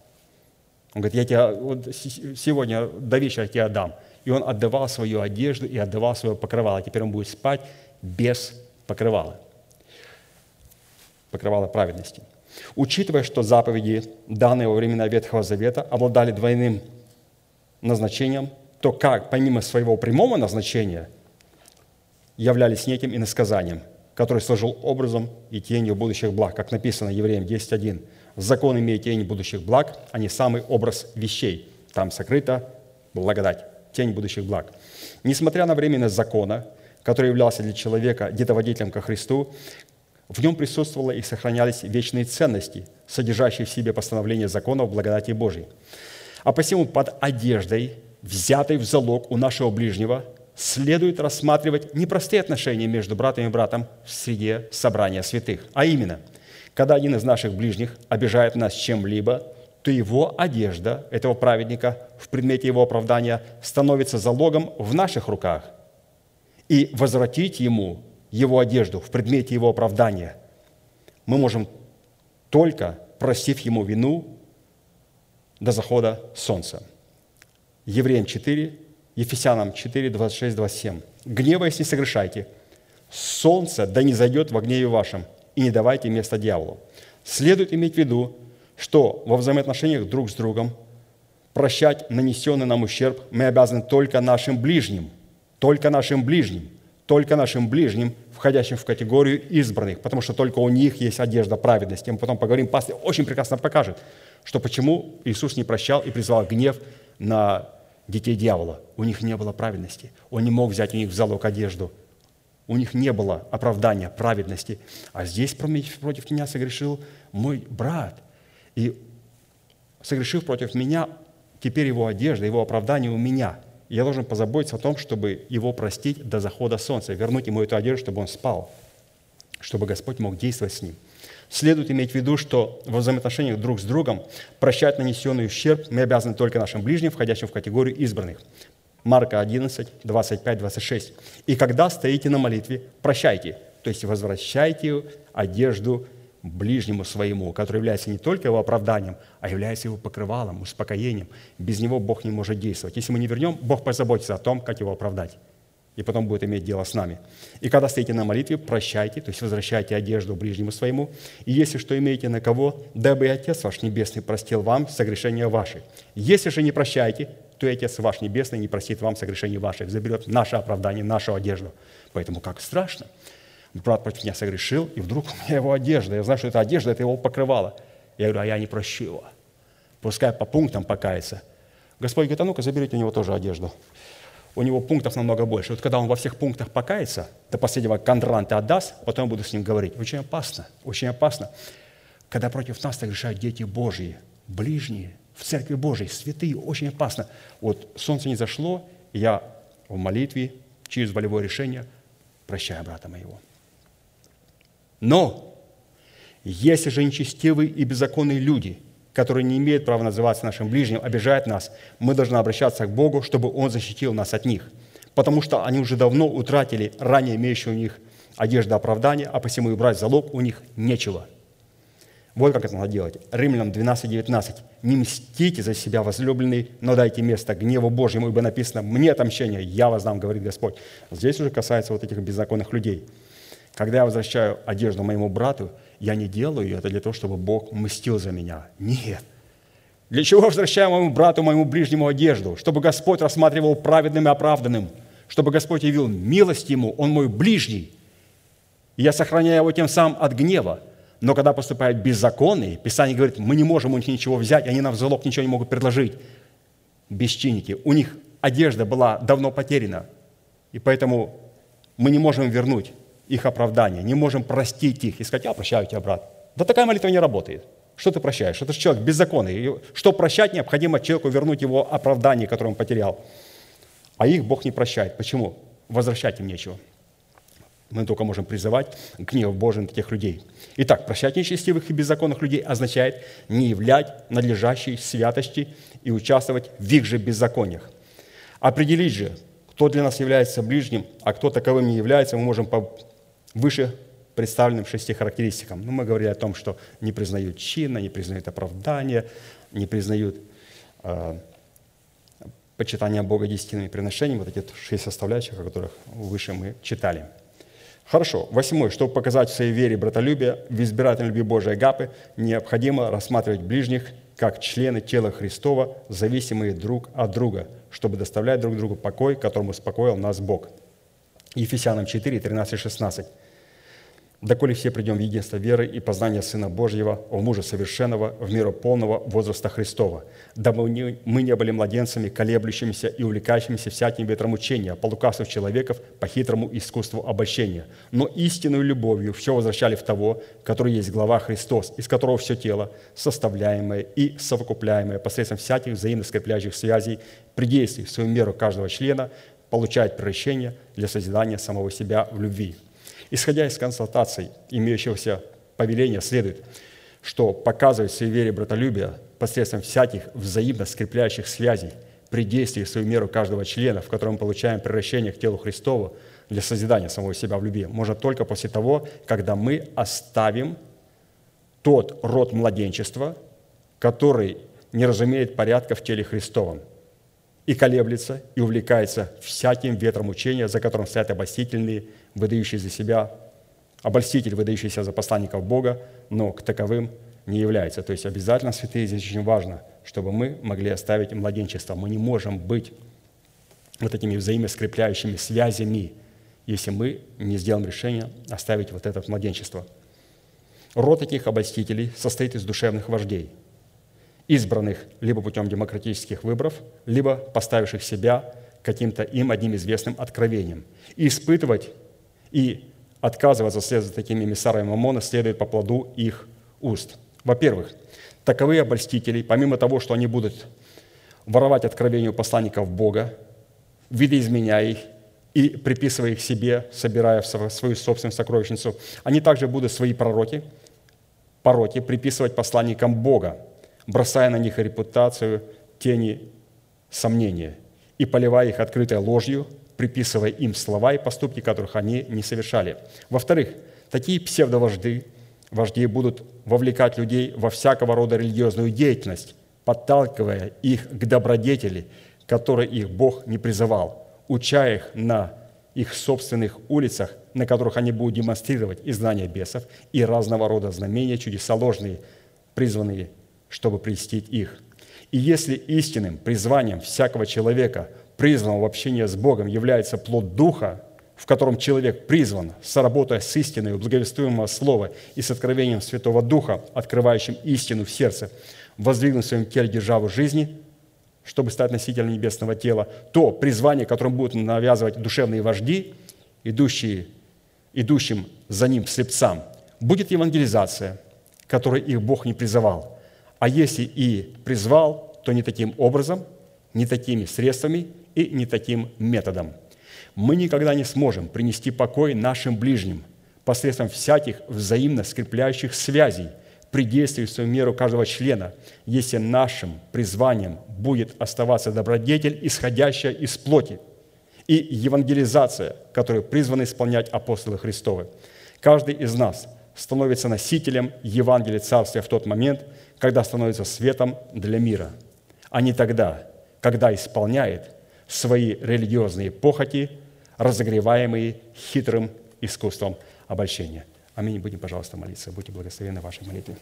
Он говорит, я тебе вот сегодня до вечера тебе отдам – и он отдавал свою одежду и отдавал свое покрывало. Теперь он будет спать без покрывала. Покрывало праведности. Учитывая, что заповеди, данные во времена Ветхого Завета, обладали двойным назначением, то как, помимо своего прямого назначения, являлись неким иносказанием, который служил образом и тенью будущих благ, как написано Евреям 10.1. «Закон имеет тень будущих благ, а не самый образ вещей. Там сокрыта благодать» тень будущих благ. Несмотря на временность закона, который являлся для человека детоводителем ко Христу, в нем присутствовало и сохранялись вечные ценности, содержащие в себе постановление законов благодати Божьей. А посему под одеждой, взятой в залог у нашего ближнего, следует рассматривать непростые отношения между братом и братом в среде собрания святых. А именно, когда один из наших ближних обижает нас чем-либо – то его одежда, этого праведника, в предмете его оправдания, становится залогом в наших руках. И возвратить ему его одежду в предмете его оправдания мы можем только простив ему вину до захода солнца. Евреям 4, Ефесянам 4, 26, 27. «Гневаясь, не согрешайте, солнце да не зайдет в гневе вашем, и не давайте место дьяволу. Следует иметь в виду, что во взаимоотношениях друг с другом прощать нанесенный нам ущерб мы обязаны только нашим ближним, только нашим ближним, только нашим ближним, входящим в категорию избранных, потому что только у них есть одежда праведности. Мы потом поговорим, пастор очень прекрасно покажет, что почему Иисус не прощал и призвал гнев на детей дьявола. У них не было праведности. Он не мог взять у них в залог одежду. У них не было оправдания праведности. А здесь против меня согрешил мой брат. И согрешив против меня, теперь его одежда, его оправдание у меня. Я должен позаботиться о том, чтобы его простить до захода солнца, вернуть ему эту одежду, чтобы он спал, чтобы Господь мог действовать с ним – Следует иметь в виду, что во взаимоотношениях друг с другом прощать нанесенный ущерб мы обязаны только нашим ближним, входящим в категорию избранных. Марка 11, 25, 26. «И когда стоите на молитве, прощайте, то есть возвращайте одежду ближнему своему, который является не только его оправданием, а является его покрывалом, успокоением. Без него Бог не может действовать. Если мы не вернем, Бог позаботится о том, как его оправдать и потом будет иметь дело с нами. И когда стоите на молитве, прощайте, то есть возвращайте одежду ближнему своему. И если что имеете на кого, дабы и Отец ваш Небесный простил вам согрешения ваши. Если же не прощаете, то и Отец ваш Небесный не простит вам согрешения ваших, заберет наше оправдание, нашу одежду. Поэтому как страшно. Брат против меня согрешил, и вдруг у меня его одежда. Я знаю, что эта одежда, это его покрывало. Я говорю, а я не прощу его. Пускай по пунктам покается. Господь говорит, а ну-ка заберите у него тоже одежду у него пунктов намного больше. Вот когда он во всех пунктах покается, до последнего кондранта отдаст, потом я буду с ним говорить. Очень опасно, очень опасно. Когда против нас согрешают дети Божьи, ближние, в Церкви Божьей, святые, очень опасно. Вот солнце не зашло, я в молитве, через волевое решение прощаю брата моего. Но если же нечестивые и беззаконные люди – который не имеет права называться нашим ближним, обижает нас, мы должны обращаться к Богу, чтобы Он защитил нас от них. Потому что они уже давно утратили ранее имеющую у них одежду оправдания, а посему и брать залог у них нечего. Вот как это надо делать. Римлянам 12, 19. «Не мстите за себя, возлюбленный, но дайте место гневу Божьему, ибо написано, мне отомщение, я воздам, говорит Господь». Здесь уже касается вот этих беззаконных людей. Когда я возвращаю одежду моему брату, я не делаю это для того, чтобы Бог мстил за меня. Нет. Для чего возвращаю моему брату, моему ближнему одежду? Чтобы Господь рассматривал праведным и оправданным. Чтобы Господь явил милость ему, он мой ближний. Я сохраняю его тем самым от гнева. Но когда поступают беззаконные, Писание говорит, мы не можем у них ничего взять, они нам в залог ничего не могут предложить. Бесчинники. У них одежда была давно потеряна. И поэтому мы не можем вернуть их оправдание, не можем простить их и сказать, я прощаю тебя, брат. Да такая молитва не работает. Что ты прощаешь? Это же человек беззаконный. Что прощать, необходимо человеку вернуть его оправдание, которое он потерял. А их Бог не прощает. Почему? Возвращать им нечего. Мы только можем призывать гнев Божий на тех людей. Итак, прощать нечестивых и беззаконных людей означает не являть надлежащей святости и участвовать в их же беззакониях. Определить же, кто для нас является ближним, а кто таковым не является, мы можем по выше представленным шести характеристикам. Ну, мы говорили о том, что не признают чина, не признают оправдания, не признают э, почитание Бога десятинными приношениями, вот эти шесть составляющих, о которых выше мы читали. Хорошо. Восьмой. Чтобы показать в своей вере братолюбие, в избирательной любви Божией Агапы, необходимо рассматривать ближних как члены тела Христова, зависимые друг от друга, чтобы доставлять друг другу покой, которому успокоил нас Бог. Ефесянам 4, 13, 16 доколе все придем в единство веры и познания Сына Божьего, в мужа совершенного, в меру полного возраста Христова, дабы мы не были младенцами, колеблющимися и увлекающимися всяким ветром учения, по лукавству человеков, по хитрому искусству обольщения, но истинную любовью все возвращали в того, который есть глава Христос, из которого все тело, составляемое и совокупляемое посредством всяких взаимно скрепляющих связей, при действии в свою меру каждого члена, получает прощение для созидания самого себя в любви. Исходя из консультаций имеющегося повеления, следует, что показывать своей вере братолюбие посредством всяких взаимно скрепляющих связей при действии в свою меру каждого члена, в котором мы получаем превращение к телу Христову для созидания самого себя в любви, можно только после того, когда мы оставим тот род младенчества, который не разумеет порядка в теле Христовом. и колеблется, и увлекается всяким ветром учения, за которым стоят обольстительные, выдающие за себя, обольститель, выдающийся за посланников Бога, но к таковым не является. То есть обязательно, святые, здесь очень важно, чтобы мы могли оставить младенчество. Мы не можем быть вот этими взаимоскрепляющими связями, если мы не сделаем решение оставить вот это младенчество. Род таких обольстителей состоит из душевных вождей – избранных либо путем демократических выборов, либо поставивших себя каким-то им одним известным откровением. И испытывать и отказываться следовать за такими эмиссарами Мамона следует по плоду их уст. Во-первых, таковые обольстители, помимо того, что они будут воровать откровению посланников Бога, видоизменяя их и приписывая их себе, собирая в свою собственную сокровищницу, они также будут свои пророки, пороки приписывать посланникам Бога, бросая на них репутацию тени сомнения и поливая их открытой ложью, приписывая им слова и поступки, которых они не совершали. Во-вторых, такие псевдовожди вожди будут вовлекать людей во всякого рода религиозную деятельность, подталкивая их к добродетели, которой их Бог не призывал, уча их на их собственных улицах, на которых они будут демонстрировать изгнание бесов и разного рода знамения, чудеса ложные, призванные чтобы прельстить их. И если истинным призванием всякого человека, призванного в общение с Богом, является плод Духа, в котором человек призван, соработая с истиной благовествуемого Слова и с откровением Святого Духа, открывающим истину в сердце, воздвигнуть в своем теле державу жизни, чтобы стать носителем небесного тела, то призвание, которым будут навязывать душевные вожди, идущие, идущим за ним слепцам, будет евангелизация, которой их Бог не призывал – а если и призвал, то не таким образом, не такими средствами и не таким методом. Мы никогда не сможем принести покой нашим ближним посредством всяких взаимно скрепляющих связей при действии в свою меру каждого члена, если нашим призванием будет оставаться добродетель, исходящая из плоти, и евангелизация, которую призваны исполнять апостолы Христовы. Каждый из нас становится носителем Евангелия Царствия в тот момент – когда становится светом для мира, а не тогда, когда исполняет свои религиозные похоти, разогреваемые хитрым искусством обольщения. Аминь. Будем, пожалуйста, молиться. Будьте благословенны в вашей молитве.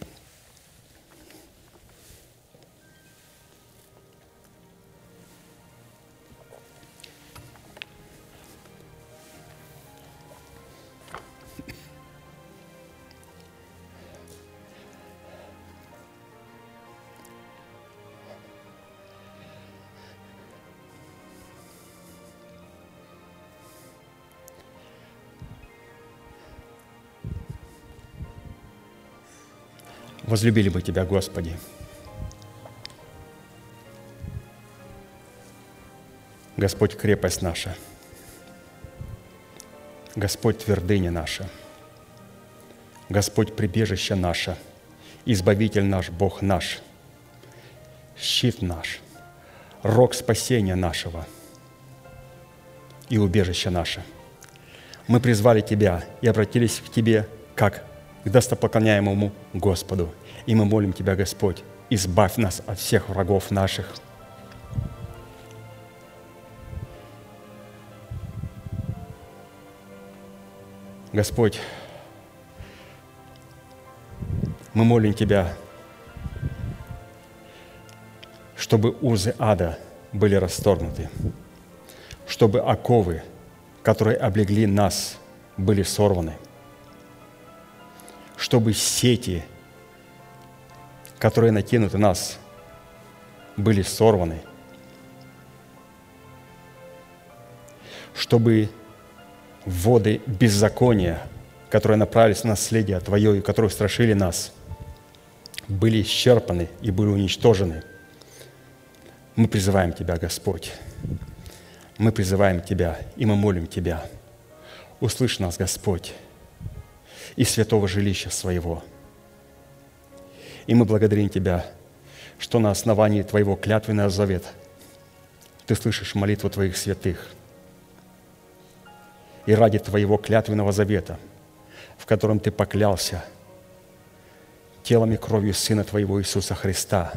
Возлюбили бы Тебя, Господи. Господь, крепость наша. Господь, твердыня наша. Господь, прибежище наше. Избавитель наш, Бог наш. Щит наш. Рог спасения нашего и убежище наше. Мы призвали Тебя и обратились к Тебе, как к достопоклоняемому Господу – и мы молим Тебя, Господь, избавь нас от всех врагов наших. Господь, мы молим Тебя, чтобы узы ада были расторгнуты, чтобы оковы, которые облегли нас, были сорваны, чтобы сети – которые накинуты нас, были сорваны, чтобы воды беззакония, которые направились на наследие Твое и которые страшили нас, были исчерпаны и были уничтожены. Мы призываем Тебя, Господь. Мы призываем Тебя, и мы молим Тебя. Услышь нас, Господь, из святого жилища своего – и мы благодарим Тебя, что на основании Твоего клятвенного завета Ты слышишь молитву Твоих святых. И ради Твоего клятвенного завета, в котором Ты поклялся телом и кровью Сына Твоего Иисуса Христа,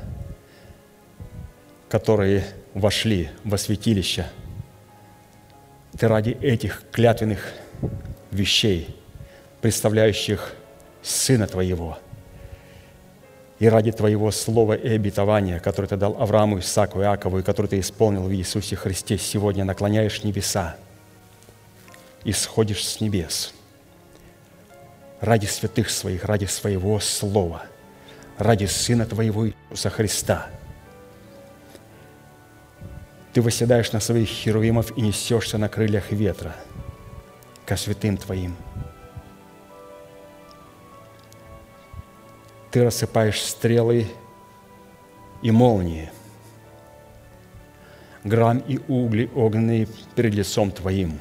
которые вошли во святилище, Ты ради этих клятвенных вещей, представляющих Сына Твоего, и ради Твоего слова и обетования, которое Ты дал Аврааму, и Иакову, и которое Ты исполнил в Иисусе Христе, сегодня наклоняешь небеса и сходишь с небес ради святых своих, ради своего слова, ради Сына Твоего Иисуса Христа – ты восседаешь на своих херувимов и несешься на крыльях ветра ко святым Твоим. Ты рассыпаешь стрелы и молнии, грам и угли огненные перед лицом Твоим.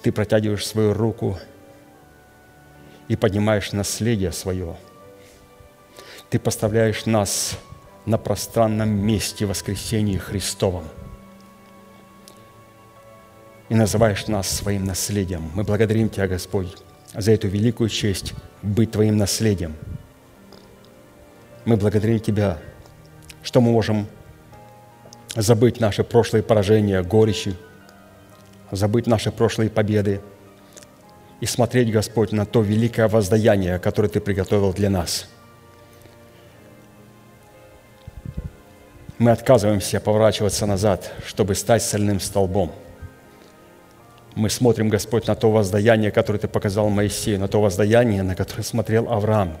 Ты протягиваешь свою руку и поднимаешь наследие свое. Ты поставляешь нас на пространном месте воскресения Христовом и называешь нас своим наследием. Мы благодарим Тебя, Господь, за эту великую честь быть Твоим наследием. Мы благодарим Тебя, что мы можем забыть наши прошлые поражения, горечи, забыть наши прошлые победы и смотреть, Господь, на то великое воздаяние, которое Ты приготовил для нас – мы отказываемся поворачиваться назад, чтобы стать сольным столбом. Мы смотрим, Господь, на то воздаяние, которое Ты показал Моисею, на то воздаяние, на которое смотрел Авраам,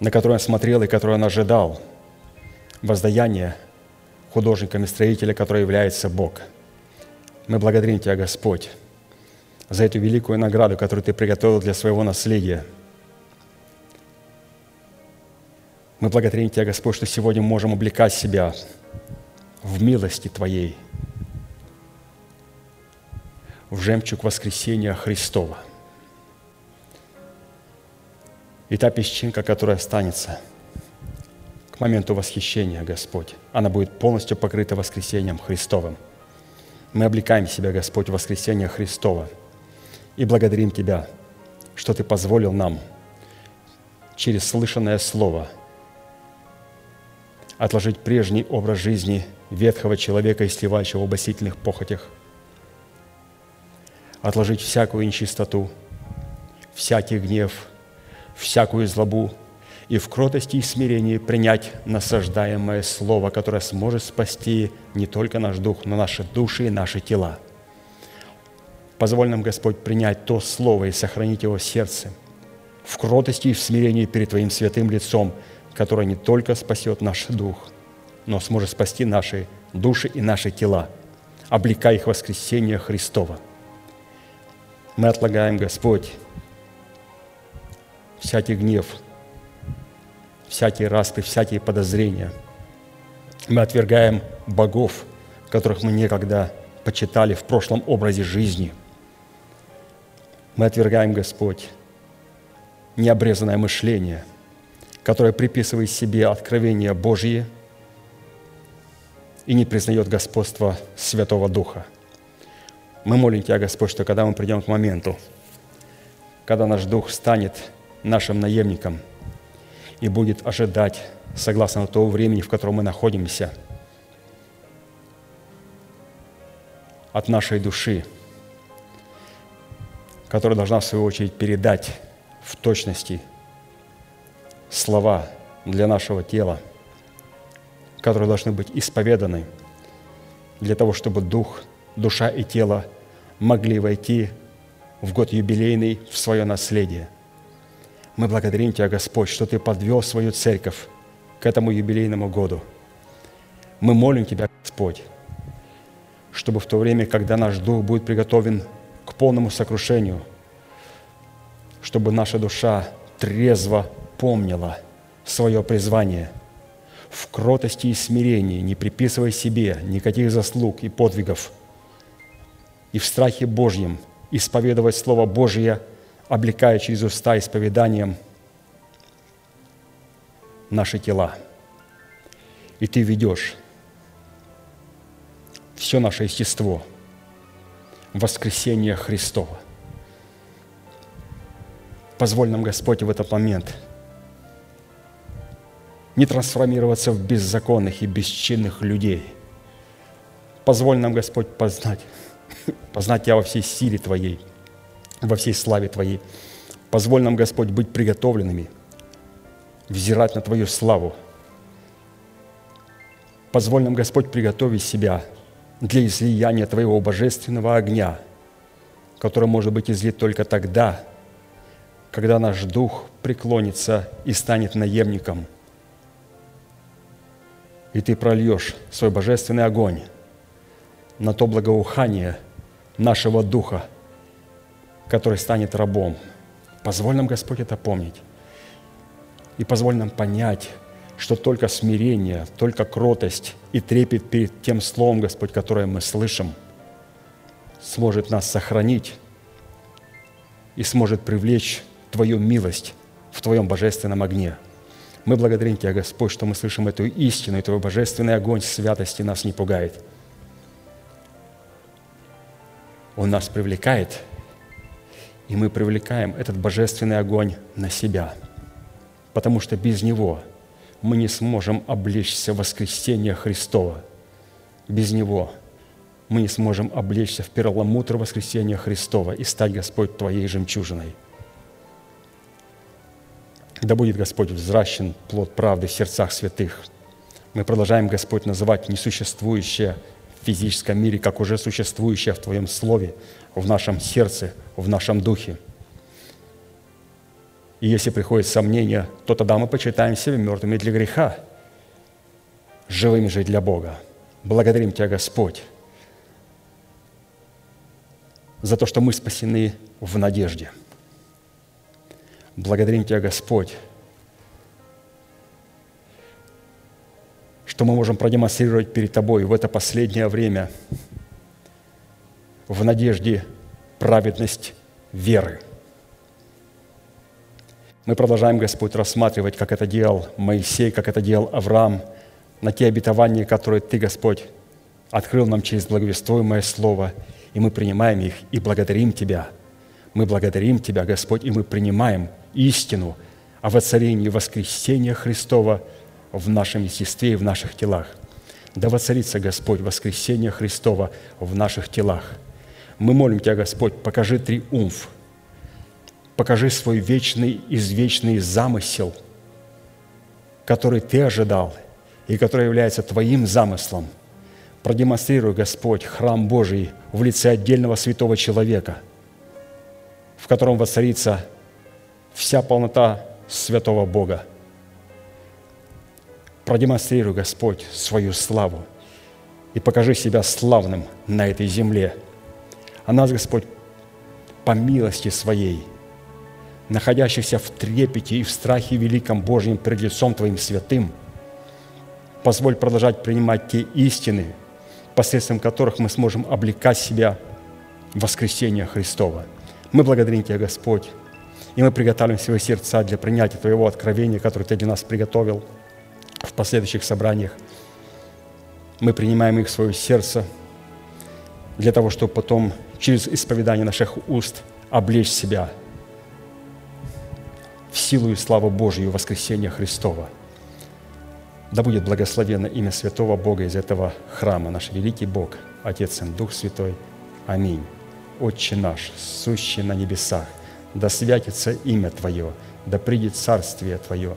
на которое он смотрел и которое он ожидал. Воздаяние художниками строителя, который является Бог. Мы благодарим Тебя, Господь, за эту великую награду, которую Ты приготовил для своего наследия – Мы благодарим Тебя, Господь, что сегодня можем облекать себя в милости Твоей, в жемчуг воскресения Христова. И та песчинка, которая останется к моменту восхищения, Господь, она будет полностью покрыта воскресением Христовым. Мы облекаем себя, Господь, в воскресение Христова и благодарим Тебя, что Ты позволил нам через слышанное Слово – отложить прежний образ жизни ветхого человека, истлевающего в басительных похотях, отложить всякую нечистоту, всякий гнев, всякую злобу и в кротости и смирении принять насаждаемое Слово, которое сможет спасти не только наш дух, но наши души и наши тела. Позволь нам, Господь, принять то Слово и сохранить его в сердце, в кротости и в смирении перед Твоим святым лицом – которая не только спасет наш дух, но сможет спасти наши души и наши тела, облекая их в воскресение Христова. Мы отлагаем, Господь, всякий гнев, всякие распри, всякие подозрения. Мы отвергаем богов, которых мы некогда почитали в прошлом образе жизни. Мы отвергаем, Господь, необрезанное мышление – которая приписывает себе откровения Божьи и не признает господство Святого Духа. Мы молим Тебя, Господь, что когда мы придем к моменту, когда наш Дух станет нашим наемником и будет ожидать, согласно того времени, в котором мы находимся, от нашей души, которая должна, в свою очередь, передать в точности – слова для нашего тела, которые должны быть исповеданы для того, чтобы дух, душа и тело могли войти в год юбилейный в свое наследие. Мы благодарим Тебя, Господь, что Ты подвел свою церковь к этому юбилейному году. Мы молим Тебя, Господь, чтобы в то время, когда наш дух будет приготовлен к полному сокрушению, чтобы наша душа трезво помнила свое призвание в кротости и смирении, не приписывая себе никаких заслуг и подвигов, и в страхе Божьем исповедовать Слово Божие, облекая через уста исповеданием наши тела. И Ты ведешь все наше естество в воскресение Христова. Позволь нам, Господь, в этот момент – не трансформироваться в беззаконных и бесчинных людей. Позволь нам, Господь, познать, познать Тебя во всей силе Твоей, во всей славе Твоей. Позволь нам, Господь, быть приготовленными, взирать на Твою славу. Позволь нам, Господь, приготовить себя для излияния Твоего божественного огня, который может быть излит только тогда, когда наш дух преклонится и станет наемником, и Ты прольешь свой божественный огонь на то благоухание нашего духа, который станет рабом. Позволь нам, Господь, это помнить. И позволь нам понять, что только смирение, только кротость и трепет перед тем Словом, Господь, которое мы слышим, сможет нас сохранить и сможет привлечь Твою милость в Твоем божественном огне. Мы благодарим Тебя, Господь, что мы слышим эту истину, и Твой божественный огонь святости нас не пугает. Он нас привлекает, и мы привлекаем этот божественный огонь на себя, потому что без него мы не сможем облечься в воскресение Христова. Без него мы не сможем облечься в перламутр воскресения Христова и стать, Господь, Твоей жемчужиной – да будет, Господь, взращен плод правды в сердцах святых. Мы продолжаем, Господь, называть несуществующее физическом мире, как уже существующее в Твоем Слове, в нашем сердце, в нашем духе. И если приходит сомнение, то тогда мы почитаем себя мертвыми для греха, живыми же для Бога. Благодарим Тебя, Господь, за то, что мы спасены в надежде – Благодарим Тебя, Господь, что мы можем продемонстрировать перед Тобой в это последнее время в надежде праведность веры. Мы продолжаем, Господь, рассматривать, как это делал Моисей, как это делал Авраам, на те обетования, которые Ты, Господь, открыл нам через благовествуемое Слово, и мы принимаем их и благодарим Тебя. Мы благодарим Тебя, Господь, и мы принимаем – истину о воцарении воскресения Христова в нашем естестве и в наших телах. Да воцарится, Господь, воскресение Христова в наших телах. Мы молим Тебя, Господь, покажи триумф, покажи свой вечный, извечный замысел, который Ты ожидал и который является Твоим замыслом. Продемонстрируй, Господь, храм Божий в лице отдельного святого человека, в котором воцарится вся полнота святого Бога. Продемонстрируй, Господь, свою славу и покажи себя славным на этой земле. А нас, Господь, по милости Своей, находящихся в трепете и в страхе великом Божьем пред лицом Твоим святым, позволь продолжать принимать те истины, посредством которых мы сможем облекать себя в воскресение Христова. Мы благодарим Тебя, Господь, и мы приготовим свои сердца для принятия Твоего откровения, которое Ты для нас приготовил в последующих собраниях. Мы принимаем их в свое сердце для того, чтобы потом через исповедание наших уст облечь себя в силу и славу Божию воскресения Христова. Да будет благословено имя Святого Бога из этого храма, наш великий Бог, Отец и Дух Святой. Аминь. Отче наш, сущий на небесах, да святится имя Твое, да придет царствие Твое,